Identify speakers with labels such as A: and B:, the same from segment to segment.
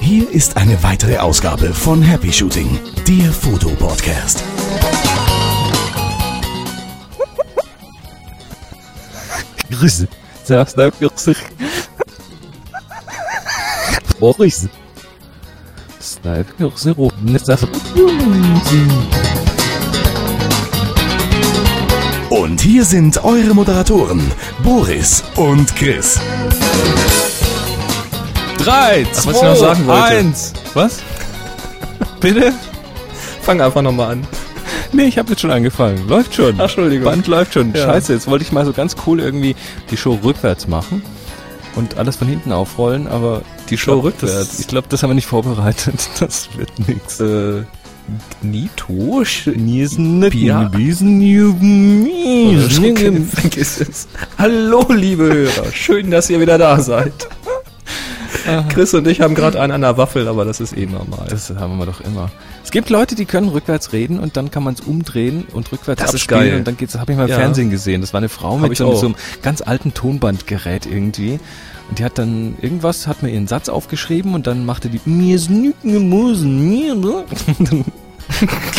A: Hier ist eine weitere Ausgabe von Happy Shooting, der Fotopodcast.
B: Grüße. Sagst du Grüße. Boris. Snipe Grüße roten.
A: Und hier sind eure Moderatoren, Boris und Chris.
B: Drei,
C: was ich noch sagen wollte.
B: eins. Was? Bitte?
C: Fang einfach nochmal an.
B: Nee, ich habe jetzt schon angefangen. Läuft schon.
C: Ach, Entschuldigung.
B: Band läuft schon.
C: Ja.
B: Scheiße, jetzt wollte ich mal so ganz cool irgendwie die Show rückwärts machen und alles von hinten aufrollen, aber
C: Die Show
B: glaub, Das,
C: rückwärts?
B: ich glaube, das haben wir nicht vorbereitet. Das wird nix.
C: Äh, Nito?
B: Niesen,
C: Pia. Vergiss es. Hallo, liebe Hörer. Schön, dass ihr wieder da seid. Chris und ich haben gerade einen an der Waffel, aber das ist eh normal.
B: Das haben wir doch immer. Es gibt Leute, die können rückwärts reden und dann kann man es umdrehen und rückwärts
C: Das ist
B: abspielen
C: geil.
B: und dann geht's. Habe ich mal im
C: Ja.
B: Fernsehen gesehen. Das war eine Frau mit so, so einem ganz alten Tonbandgerät irgendwie. Und die hat dann irgendwas, hat mir ihren Satz aufgeschrieben und dann machte die mir Musen, mir. Und dann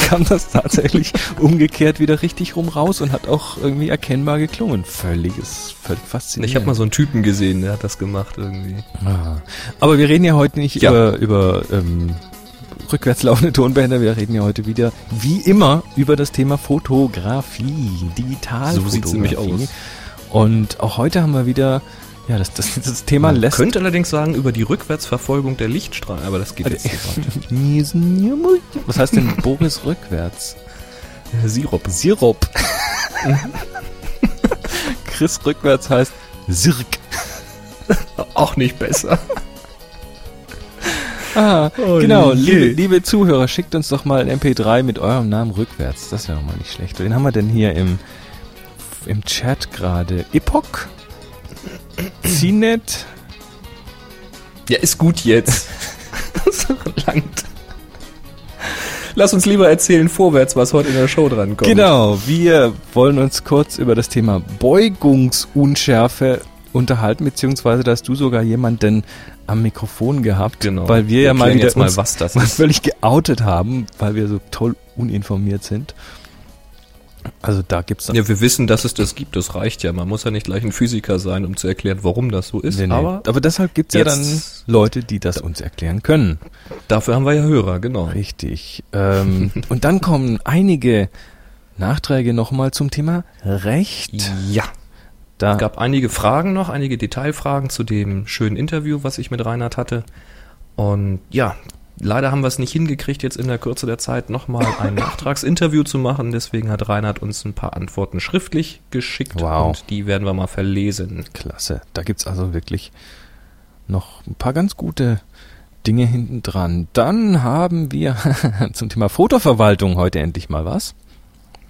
B: kam das tatsächlich umgekehrt wieder richtig rum raus und hat auch irgendwie erkennbar geklungen. Völliges, völlig faszinierend.
C: Ich habe mal so einen Typen gesehen, der hat das gemacht irgendwie.
B: Ah. Aber wir reden ja heute nicht
C: Ja.
B: über, über ähm, rückwärts laufende Tonbänder, wir reden ja heute wieder, wie immer, über das Thema Fotografie, Digitalfotografie.
C: So sieht's nämlich aus.
B: Und auch heute haben wir wieder, ja, das, das, das Thema
C: Man
B: lässt...
C: könnte allerdings sagen, über die Rückwärtsverfolgung der Lichtstrahlen, aber das geht jetzt zu weit.
B: Was heißt denn Boris rückwärts?
C: Sirup.
B: Sirup. Chris rückwärts heißt Sirk.
C: Auch nicht besser.
B: Ah,
C: Oh
B: genau. Liebe, liebe Zuhörer, schickt uns doch mal ein MP3 mit eurem Namen rückwärts. Das wäre mal nicht schlecht. Wen haben wir denn hier im, im Chat gerade? Epoch? Cinet?
C: Ja, ist gut jetzt. das langt. Lass uns lieber erzählen vorwärts, was heute in der Show drankommt.
B: Genau, wir wollen uns kurz über das Thema Beugungsunschärfe unterhalten, beziehungsweise da hast du sogar jemanden am Mikrofon gehabt,
C: Genau.
B: weil wir, ja mal wieder
C: jetzt mal, was das ist.
B: völlig geoutet haben, weil wir so toll uninformiert sind. Also da gibt's dann
C: Ja, wir wissen, dass es das gibt, das reicht ja. Man muss ja nicht gleich ein Physiker sein, um zu erklären, warum das so ist.
B: Nee, nee.
C: Aber
B: Aber deshalb gibt's ja dann Leute, die das uns erklären können.
C: dafür haben wir ja Hörer, genau.
B: Richtig. Ähm, und dann kommen einige Nachträge nochmal zum Thema Recht.
C: Ja.
B: Da
C: Es gab einige Fragen noch, einige Detailfragen zu dem schönen Interview, was ich mit Reinhard hatte. Und ja, leider haben wir es nicht hingekriegt, jetzt in der Kürze der Zeit nochmal ein Nachtragsinterview zu machen. Deswegen hat Reinhard uns ein paar Antworten schriftlich geschickt
B: Wow.
C: und die werden wir mal verlesen.
B: klasse. Da gibt's also wirklich noch ein paar ganz gute Dinge hinten dran. Dann haben wir zum Thema Fotoverwaltung heute endlich mal was.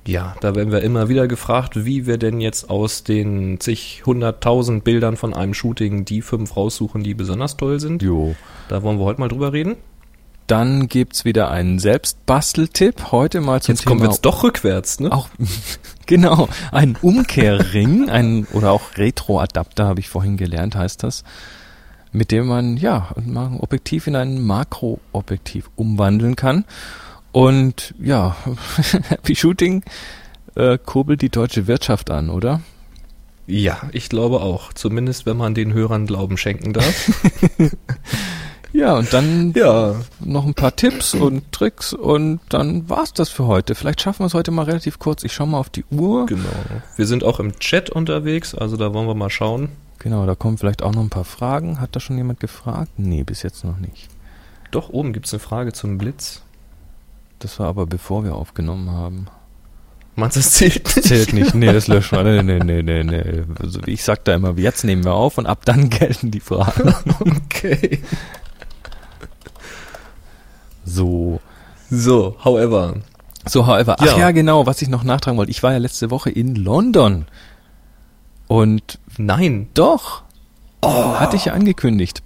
C: Ja, da werden wir immer wieder gefragt, wie wir denn jetzt aus den zig hunderttausend Bildern von einem Shooting die fünf raussuchen, die besonders toll sind.
B: Jo.
C: Da wollen wir heute mal drüber reden.
B: Dann gibt's wieder einen Selbstbasteltipp. Heute mal zum
C: Jetzt
B: Thema
C: kommen wir jetzt doch rückwärts, ne?
B: Auch genau, ein Umkehrring, ein oder auch Retroadapter habe ich vorhin gelernt, heißt das, mit dem man ja ein Objektiv in ein Makroobjektiv umwandeln kann. Und ja, Happy Shooting äh, kurbelt die deutsche Wirtschaft an, oder?
C: Ja, ich glaube auch. Zumindest wenn man den Hörern Glauben schenken darf.
B: Ja, und dann
C: ja.
B: noch ein paar Tipps und Tricks und dann war's das für heute. Vielleicht schaffen wir es heute mal relativ kurz. Ich schaue mal auf die Uhr.
C: Genau. Wir sind auch im Chat unterwegs, also da wollen wir mal schauen.
B: Genau, da kommen vielleicht auch noch ein paar Fragen. Hat da schon jemand gefragt? Nee, bis jetzt noch nicht.
C: Doch, oben gibt's eine Frage zum Blitz.
B: Das war aber bevor wir aufgenommen haben.
C: Meinst du, das zählt nicht?
B: Zählt nicht, nee, das löschen wir. Nee, nee, nee, nee, nee. Also ich sag da immer, jetzt nehmen wir auf und ab dann gelten die Fragen.
C: Okay.
B: So.
C: So, however.
B: So, however. Ach
C: Ja.
B: ja, genau, was ich noch nachtragen wollte. Ich war ja letzte Woche in London. Und
C: Nein.
B: doch, hatte ich ja angekündigt.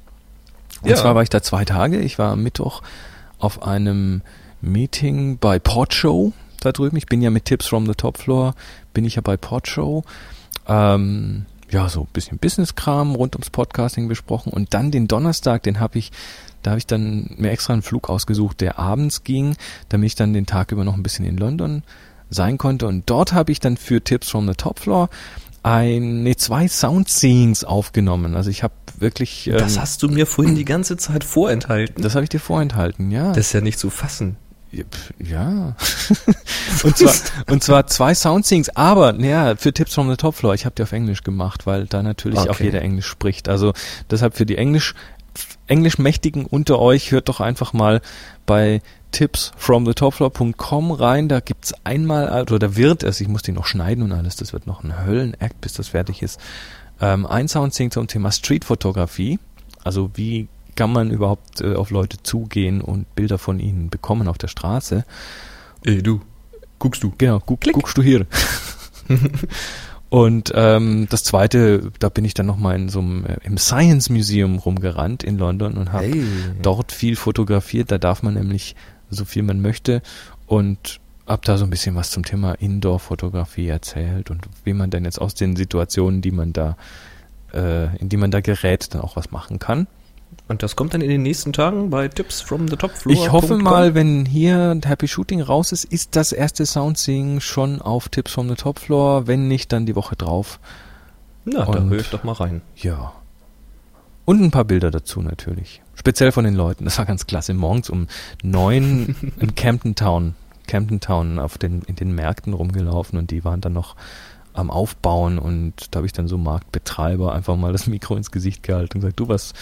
B: Und
C: Ja.
B: zwar war ich da zwei Tage. Ich war am Mittwoch auf einem Meeting bei Portshow da drüben. Ich bin ja mit Tipps from the Top Floor, bin ich ja bei Portshow. Ähm, ja, so ein bisschen Business-Kram rund ums Podcasting besprochen und dann den Donnerstag, den habe ich, da habe ich dann mir extra einen Flug ausgesucht, der abends ging, damit ich dann den Tag über noch ein bisschen in London sein konnte und dort habe ich dann für Tips from the Top Floor ein, nee, zwei Soundscenes aufgenommen. Also ich habe wirklich.
C: Ähm, das hast du mir vorhin die ganze Zeit vorenthalten.
B: Das habe ich dir vorenthalten, ja.
C: Das ist ja nicht zu fassen.
B: Ja. und zwar und zwar zwei Soundsings, aber naja, für Tipps from the Top Floor, ich habe die auf Englisch gemacht, weil da natürlich okay. auch jeder Englisch spricht. Also deshalb für die Englisch Englischmächtigen unter euch hört doch einfach mal bei Tipps from the Topfloor.com rein. Da gibt's einmal, oder da wird es, ich muss die noch schneiden und alles, das wird noch ein Höllenakt, bis das fertig ist. Ähm, ein Soundsing zum Thema Streetfotografie. Also wie kann man überhaupt äh, auf Leute zugehen und Bilder von ihnen bekommen auf der Straße.
C: Ey, du, guckst du.
B: Genau, guck, guckst du hier. und ähm, das zweite, da bin ich dann nochmal in so einem, äh, im Science Museum rumgerannt in London und habe hey. dort viel fotografiert. Da darf man nämlich so viel man möchte und hab da so ein bisschen was zum Thema Indoor-Fotografie erzählt und wie man denn jetzt aus den Situationen, die man da, äh, in die man da gerät, dann auch was machen kann.
C: Und das kommt dann in den nächsten Tagen bei Tips from the Top Floor.
B: Ich hoffe mal, wenn hier Happy Shooting raus ist, ist das erste Soundsing schon auf Tips from the Top Floor. Wenn nicht, dann die Woche drauf.
C: Na, Und, da höre ich doch mal rein.
B: Ja. Und ein paar Bilder dazu natürlich. Speziell von den Leuten. Das war ganz klasse. Morgens um neun in Camden Town, Camden Town auf den, in den Märkten rumgelaufen und die waren dann noch am Aufbauen und da habe ich dann so Marktbetreiber einfach mal das Mikro ins Gesicht gehalten und gesagt, du, was,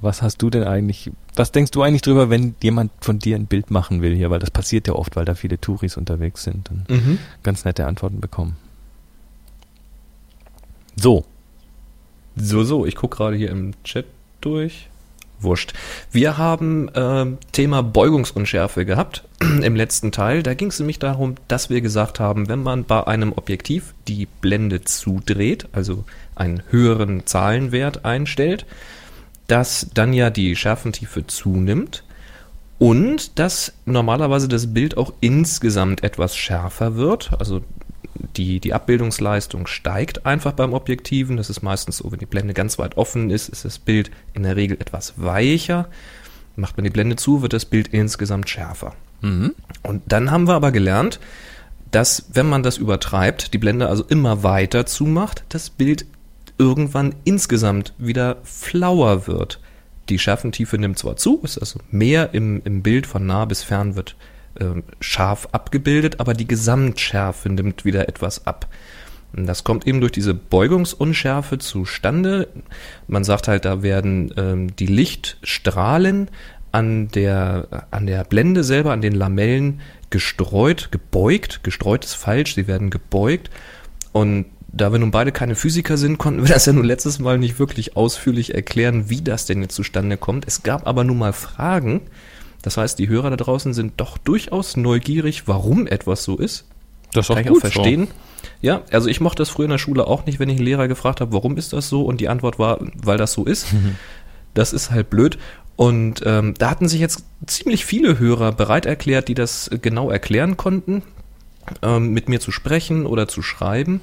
B: was hast du denn eigentlich, was denkst du eigentlich drüber, wenn jemand von dir ein Bild machen will hier, weil das passiert ja oft, weil da viele Touris unterwegs sind und mhm. ganz nette Antworten bekommen.
C: So. So, so, ich gucke gerade hier im Chat durch. Wurscht. Wir haben äh, Thema Beugungsunschärfe gehabt im letzten Teil. Da ging es nämlich darum, dass wir gesagt haben, wenn man bei einem Objektiv die Blende zudreht, also einen höheren Zahlenwert einstellt, dass dann ja die Schärfentiefe zunimmt und dass normalerweise das Bild auch insgesamt etwas schärfer wird. Also die, die Abbildungsleistung steigt einfach beim Objektiven. Das ist meistens so, wenn die Blende ganz weit offen ist, ist das Bild in der Regel etwas weicher. Macht man die Blende zu, wird das Bild insgesamt schärfer. Mhm. Und dann haben wir aber gelernt, dass wenn man das übertreibt, die Blende also immer weiter zumacht, das Bild irgendwann insgesamt wieder flauer wird. Die Schärfentiefe nimmt zwar zu, ist also mehr im, im Bild von nah bis fern wird äh, scharf abgebildet, aber die Gesamtschärfe nimmt wieder etwas ab. Und das kommt eben durch diese Beugungsunschärfe zustande. Man sagt halt, da werden ähm, die Lichtstrahlen an der, an der Blende selber, an den Lamellen gestreut, gebeugt. Gestreut ist falsch, sie werden gebeugt. Und da wir nun beide keine Physiker sind, konnten wir das ja nun letztes Mal nicht wirklich ausführlich erklären, wie das denn jetzt zustande kommt. Es gab aber nun mal Fragen. Das heißt, die Hörer da draußen sind doch durchaus neugierig, warum etwas so ist.
B: Das kann ich auch verstehen. So.
C: Ja, also ich mochte das früher in der Schule auch nicht, wenn ich einen Lehrer gefragt habe, warum ist das so? Und die Antwort war, weil das so ist. Das ist halt blöd. Und ähm, da hatten sich jetzt ziemlich viele Hörer bereit erklärt, die das genau erklären konnten, ähm, mit mir zu sprechen oder zu schreiben.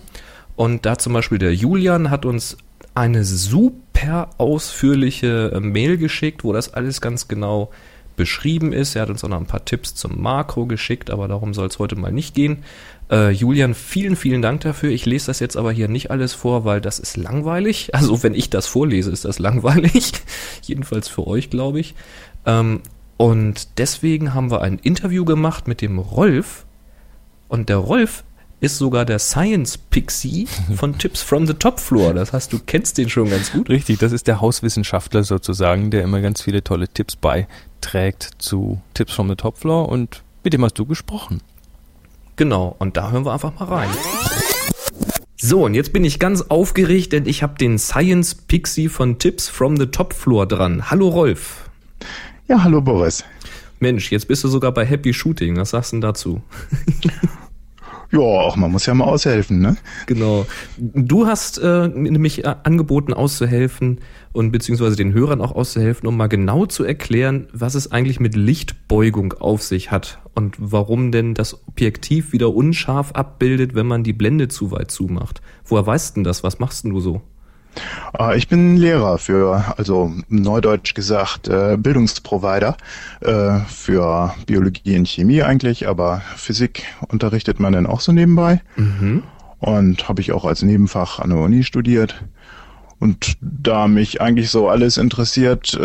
C: Und da zum Beispiel der Julian hat uns eine super ausführliche äh, Mail geschickt, wo das alles ganz genau beschrieben ist. Er hat uns auch noch ein paar Tipps zum Makro geschickt, aber darum soll es heute mal nicht gehen. Äh, Julian, vielen, vielen Dank dafür. Ich lese das jetzt aber hier nicht alles vor, weil das ist langweilig. Also wenn ich das vorlese, ist das langweilig. Jedenfalls für euch, glaube ich. Ähm, und deswegen haben wir ein Interview gemacht mit dem Rolf. Und der Rolf ist sogar der Science Pixie von Tips from the Top Floor. Das heißt, du kennst den schon ganz gut.
B: Richtig, das ist der Hauswissenschaftler sozusagen, der immer ganz viele tolle Tipps beiträgt zu Tips from the Top Floor und mit dem hast du gesprochen.
C: Genau, und da hören wir einfach mal rein. So, und jetzt bin ich ganz aufgeregt, denn ich habe den Science Pixie von Tips from the Top Floor dran. Hallo Rolf.
D: Ja, hallo Boris.
C: Mensch, jetzt bist du sogar bei Happy Shooting. Was sagst du denn dazu?
D: Ja, auch man muss ja mal aushelfen, ne?
C: Genau. Du hast äh, nämlich äh, angeboten auszuhelfen und beziehungsweise den Hörern auch auszuhelfen, um mal genau zu erklären, was es eigentlich mit Lichtbeugung auf sich hat und warum denn das Objektiv wieder unscharf abbildet, wenn man die Blende zu weit zumacht. Woher weißt denn das? Was machst denn du so?
D: Äh, ich bin Lehrer für, also neudeutsch gesagt, äh, Bildungsprovider äh, für Biologie und Chemie eigentlich, aber Physik unterrichtet man dann auch so nebenbei.
C: Mhm.
D: Und habe ich auch als Nebenfach an der Uni studiert. Und da mich eigentlich so alles interessiert,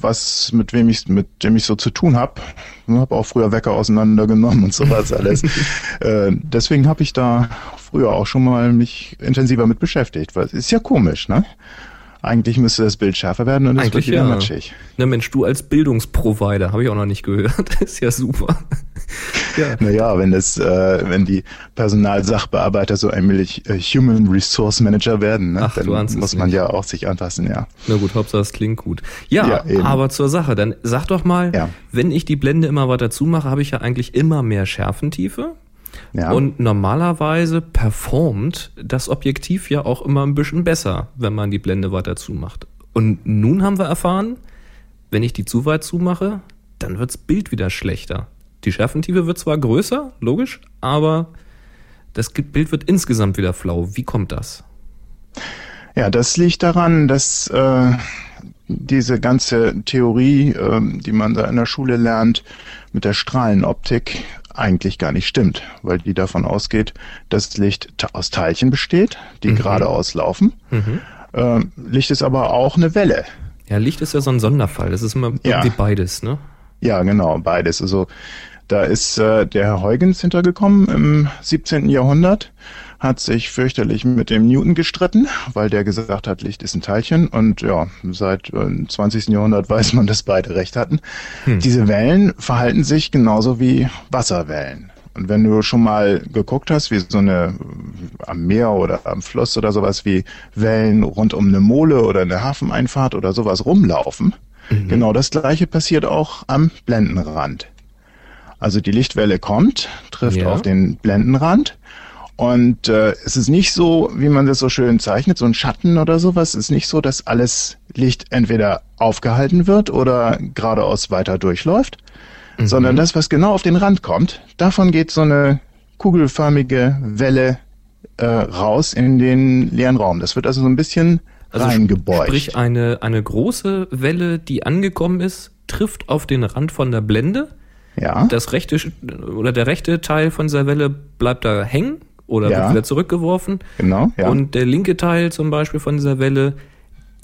D: was mit wem ich mit dem ich so zu tun habe, habe auch früher Wecker auseinandergenommen und sowas alles. äh, deswegen habe ich da früher auch schon mal mich intensiver mit beschäftigt, weil es ist ja komisch, ne? Eigentlich müsste das Bild schärfer werden und es wird wieder
C: ja.
D: matschig.
C: Na Mensch, du als Bildungsprovider, habe ich auch noch nicht gehört. ist ja super. ja.
D: Naja, wenn das, äh, wenn die Personalsachbearbeiter so allmählich äh, Human Resource Manager werden, ne,
C: Ach,
D: dann muss man
C: nicht.
D: ja auch sich anpassen, ja.
C: Na gut, Hauptsache es klingt gut. Ja,
D: Ja,
C: aber zur Sache, dann sag doch mal,
D: Ja.
C: wenn ich die Blende immer weiter zumache, habe ich ja eigentlich immer mehr Schärfentiefe.
D: Ja.
C: Und normalerweise performt das Objektiv ja auch immer ein bisschen besser, wenn man die Blende weiter zumacht. Und nun haben wir erfahren, wenn ich die zu weit zumache, dann wirds Bild wieder schlechter. Die Schärfentiefe wird zwar größer, logisch, aber das Bild wird insgesamt wieder flau. Wie kommt das?
D: Ja, das liegt daran, dass äh, diese ganze Theorie, ähm, die man da in der Schule lernt, mit der Strahlenoptik eigentlich gar nicht stimmt, weil die davon ausgeht, dass Licht aus Teilchen besteht, die geradeaus laufen. Ähm, Licht ist aber auch eine Welle.
C: Ja, Licht ist ja so ein Sonderfall. Das ist immer
D: Ja.
C: irgendwie beides, ne?
D: Ja, genau, beides. Also da ist äh, der Herr Huygens hintergekommen im 17. Jahrhundert, hat sich fürchterlich mit dem Newton gestritten, weil der gesagt hat, Licht ist ein Teilchen. Und ja, seit äh, dem 20. Jahrhundert weiß man, dass beide recht hatten. Diese Wellen verhalten sich genauso wie Wasserwellen. Und wenn du schon mal geguckt hast, wie so eine äh, am Meer oder am Fluss oder sowas wie Wellen rund um eine Mole oder eine Hafeneinfahrt oder sowas rumlaufen, genau das gleiche passiert auch am Blendenrand. Also die Lichtwelle kommt, trifft
C: Ja.
D: auf den Blendenrand und äh, es ist nicht so, wie man das so schön zeichnet, so ein Schatten oder sowas. Es ist nicht so, dass alles Licht entweder aufgehalten wird oder geradeaus weiter durchläuft, sondern das, was genau auf den Rand kommt, davon geht so eine kugelförmige Welle äh, raus in den leeren Raum. Das wird also so ein bisschen reingebeugt.
C: Also Sprich, eine, eine große Welle, die angekommen ist, trifft auf den Rand von der Blende.
D: ja,
C: Das rechte oder der rechte Teil von dieser Welle bleibt da hängen oder
D: Ja.
C: wird wieder zurückgeworfen.
D: genau. Ja.
C: Und der linke Teil zum Beispiel von dieser Welle,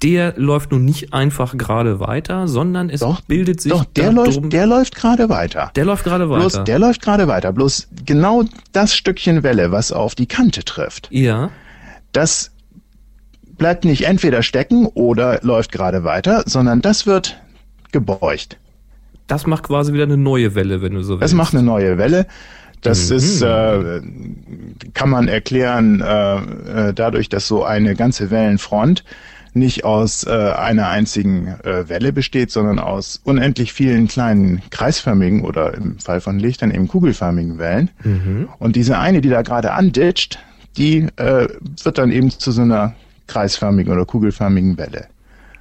C: der läuft nun nicht einfach gerade weiter, sondern es
D: doch,
C: bildet sich
D: doch, der läuft, der läuft gerade weiter.
C: der läuft gerade
D: Bloß,
C: weiter.
D: der läuft gerade weiter. Bloß genau das Stückchen Welle, was auf die Kante trifft,
C: ja.
D: das bleibt nicht entweder stecken oder läuft gerade weiter, sondern das wird gebeugt.
C: Das macht quasi wieder eine neue Welle, wenn du so willst.
D: Das macht eine neue Welle. Das
C: Mhm.
D: ist, äh, kann man erklären, äh, äh, dadurch, dass so eine ganze Wellenfront nicht aus äh, einer einzigen äh, Welle besteht, sondern aus unendlich vielen kleinen kreisförmigen oder im Fall von Lichtern eben kugelförmigen Wellen.
C: Mhm.
D: Und diese eine, die da gerade anditscht, die äh, wird dann eben zu so einer kreisförmigen oder kugelförmigen Welle.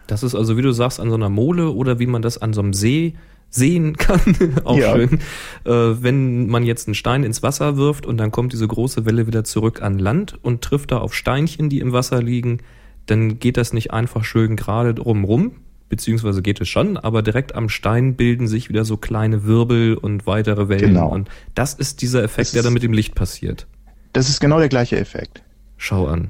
C: Das ist also, wie du sagst, an so einer Mole oder wie man das an so einem See sehen kann. Auch
D: Ja.
C: schön. Äh, wenn man jetzt einen Stein ins Wasser wirft und dann kommt diese große Welle wieder zurück an Land und trifft da auf Steinchen, die im Wasser liegen, dann geht das nicht einfach schön gerade drumrum, beziehungsweise geht es schon, aber direkt am Stein bilden sich wieder so kleine Wirbel und weitere Wellen.
D: Genau.
C: Und das ist dieser Effekt,
D: Das
C: der dann
D: ist-
C: mit dem Licht passiert.
D: Das ist genau der gleiche Effekt.
C: Schau an.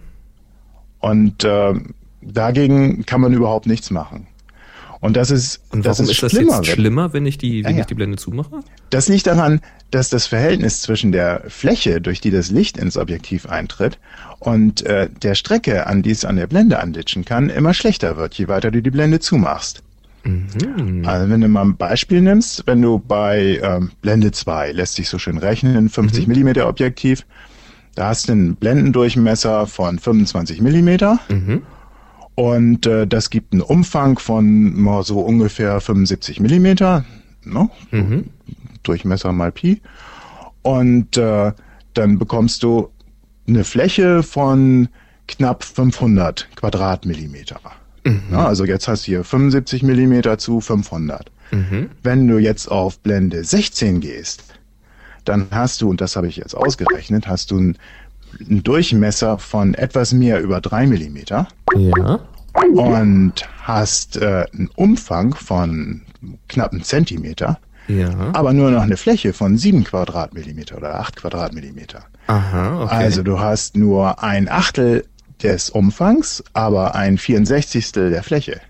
D: Und äh, dagegen kann man überhaupt nichts machen. Und das ist,
C: Und
D: das
C: warum
D: ist
C: ist das
D: schlimmer.
C: jetzt schlimmer, wenn ich die, wenn
D: Ja, ja.
C: ich die Blende zumache?
D: Das liegt daran, dass das Verhältnis zwischen der Fläche, durch die das Licht ins Objektiv eintritt, und äh, der Strecke, an die es an der Blende anditschen kann, immer schlechter wird, je weiter du die Blende zumachst.
C: Mhm.
D: Also wenn du mal ein Beispiel nimmst, wenn du bei ähm, Blende 2, lässt sich so schön rechnen, 50 Millimeter Objektiv, da hast du einen Blendendurchmesser von 25 Millimeter
C: Mhm.
D: Und äh, das gibt einen Umfang von mal so ungefähr 75 Millimeter, ne?
C: Mhm.
D: Durchmesser mal Pi. Und äh, dann bekommst du eine Fläche von knapp 500 Quadratmillimeter. Ja, also jetzt hast du hier 75 Millimeter zu 500.
C: Mhm.
D: Wenn du jetzt auf Blende 16 gehst, dann hast du, und das habe ich jetzt ausgerechnet, hast du einen einen Durchmesser von etwas mehr über drei Millimeter
C: Ja.
D: und hast äh, einen Umfang von knapp einem Zentimeter,
C: Ja.
D: aber nur noch eine Fläche von sieben Quadratmillimeter oder acht Quadratmillimeter.
C: Aha, okay.
D: Also du hast nur ein Achtel des Umfangs, aber ein 64. der Fläche.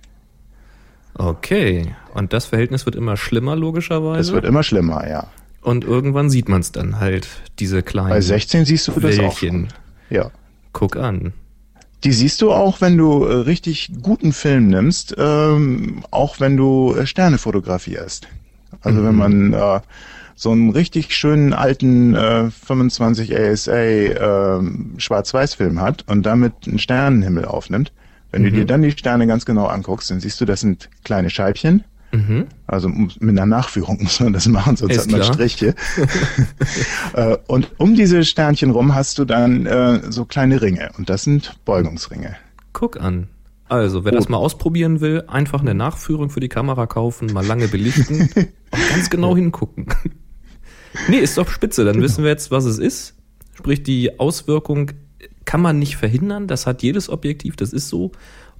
C: okay. Und das Verhältnis wird immer schlimmer, logischerweise.
D: Das wird immer schlimmer, ja.
C: Und irgendwann sieht man es dann halt, diese kleinen
D: Bei 16 siehst du das auch
C: Wellchen.
D: schon. Ja.
C: Guck an.
D: Die siehst du auch, wenn du äh, richtig guten Film nimmst, ähm, auch wenn du äh, Sterne fotografierst. Also wenn man äh, so einen richtig schönen alten äh, 25 ASA äh, Schwarz-Weiß-Film hat und damit einen Sternenhimmel aufnimmt, wenn du dir dann die Sterne ganz genau anguckst, dann siehst du, das sind kleine Scheibchen.
C: Mhm.
D: Also mit einer Nachführung muss man das machen, sonst
C: Ist
D: hat man
C: klar.
D: Striche. äh, und um diese Sternchen rum hast du dann äh, so kleine Ringe und das sind Beugungsringe.
C: Guck an. Also, wer das mal ausprobieren will, einfach eine Nachführung für die Kamera kaufen, mal lange belichten und ganz genau hingucken. nee, ist doch spitze. Dann wissen wir jetzt, was es ist. Sprich, die Auswirkung kann man nicht verhindern. Das hat jedes Objektiv, das ist so.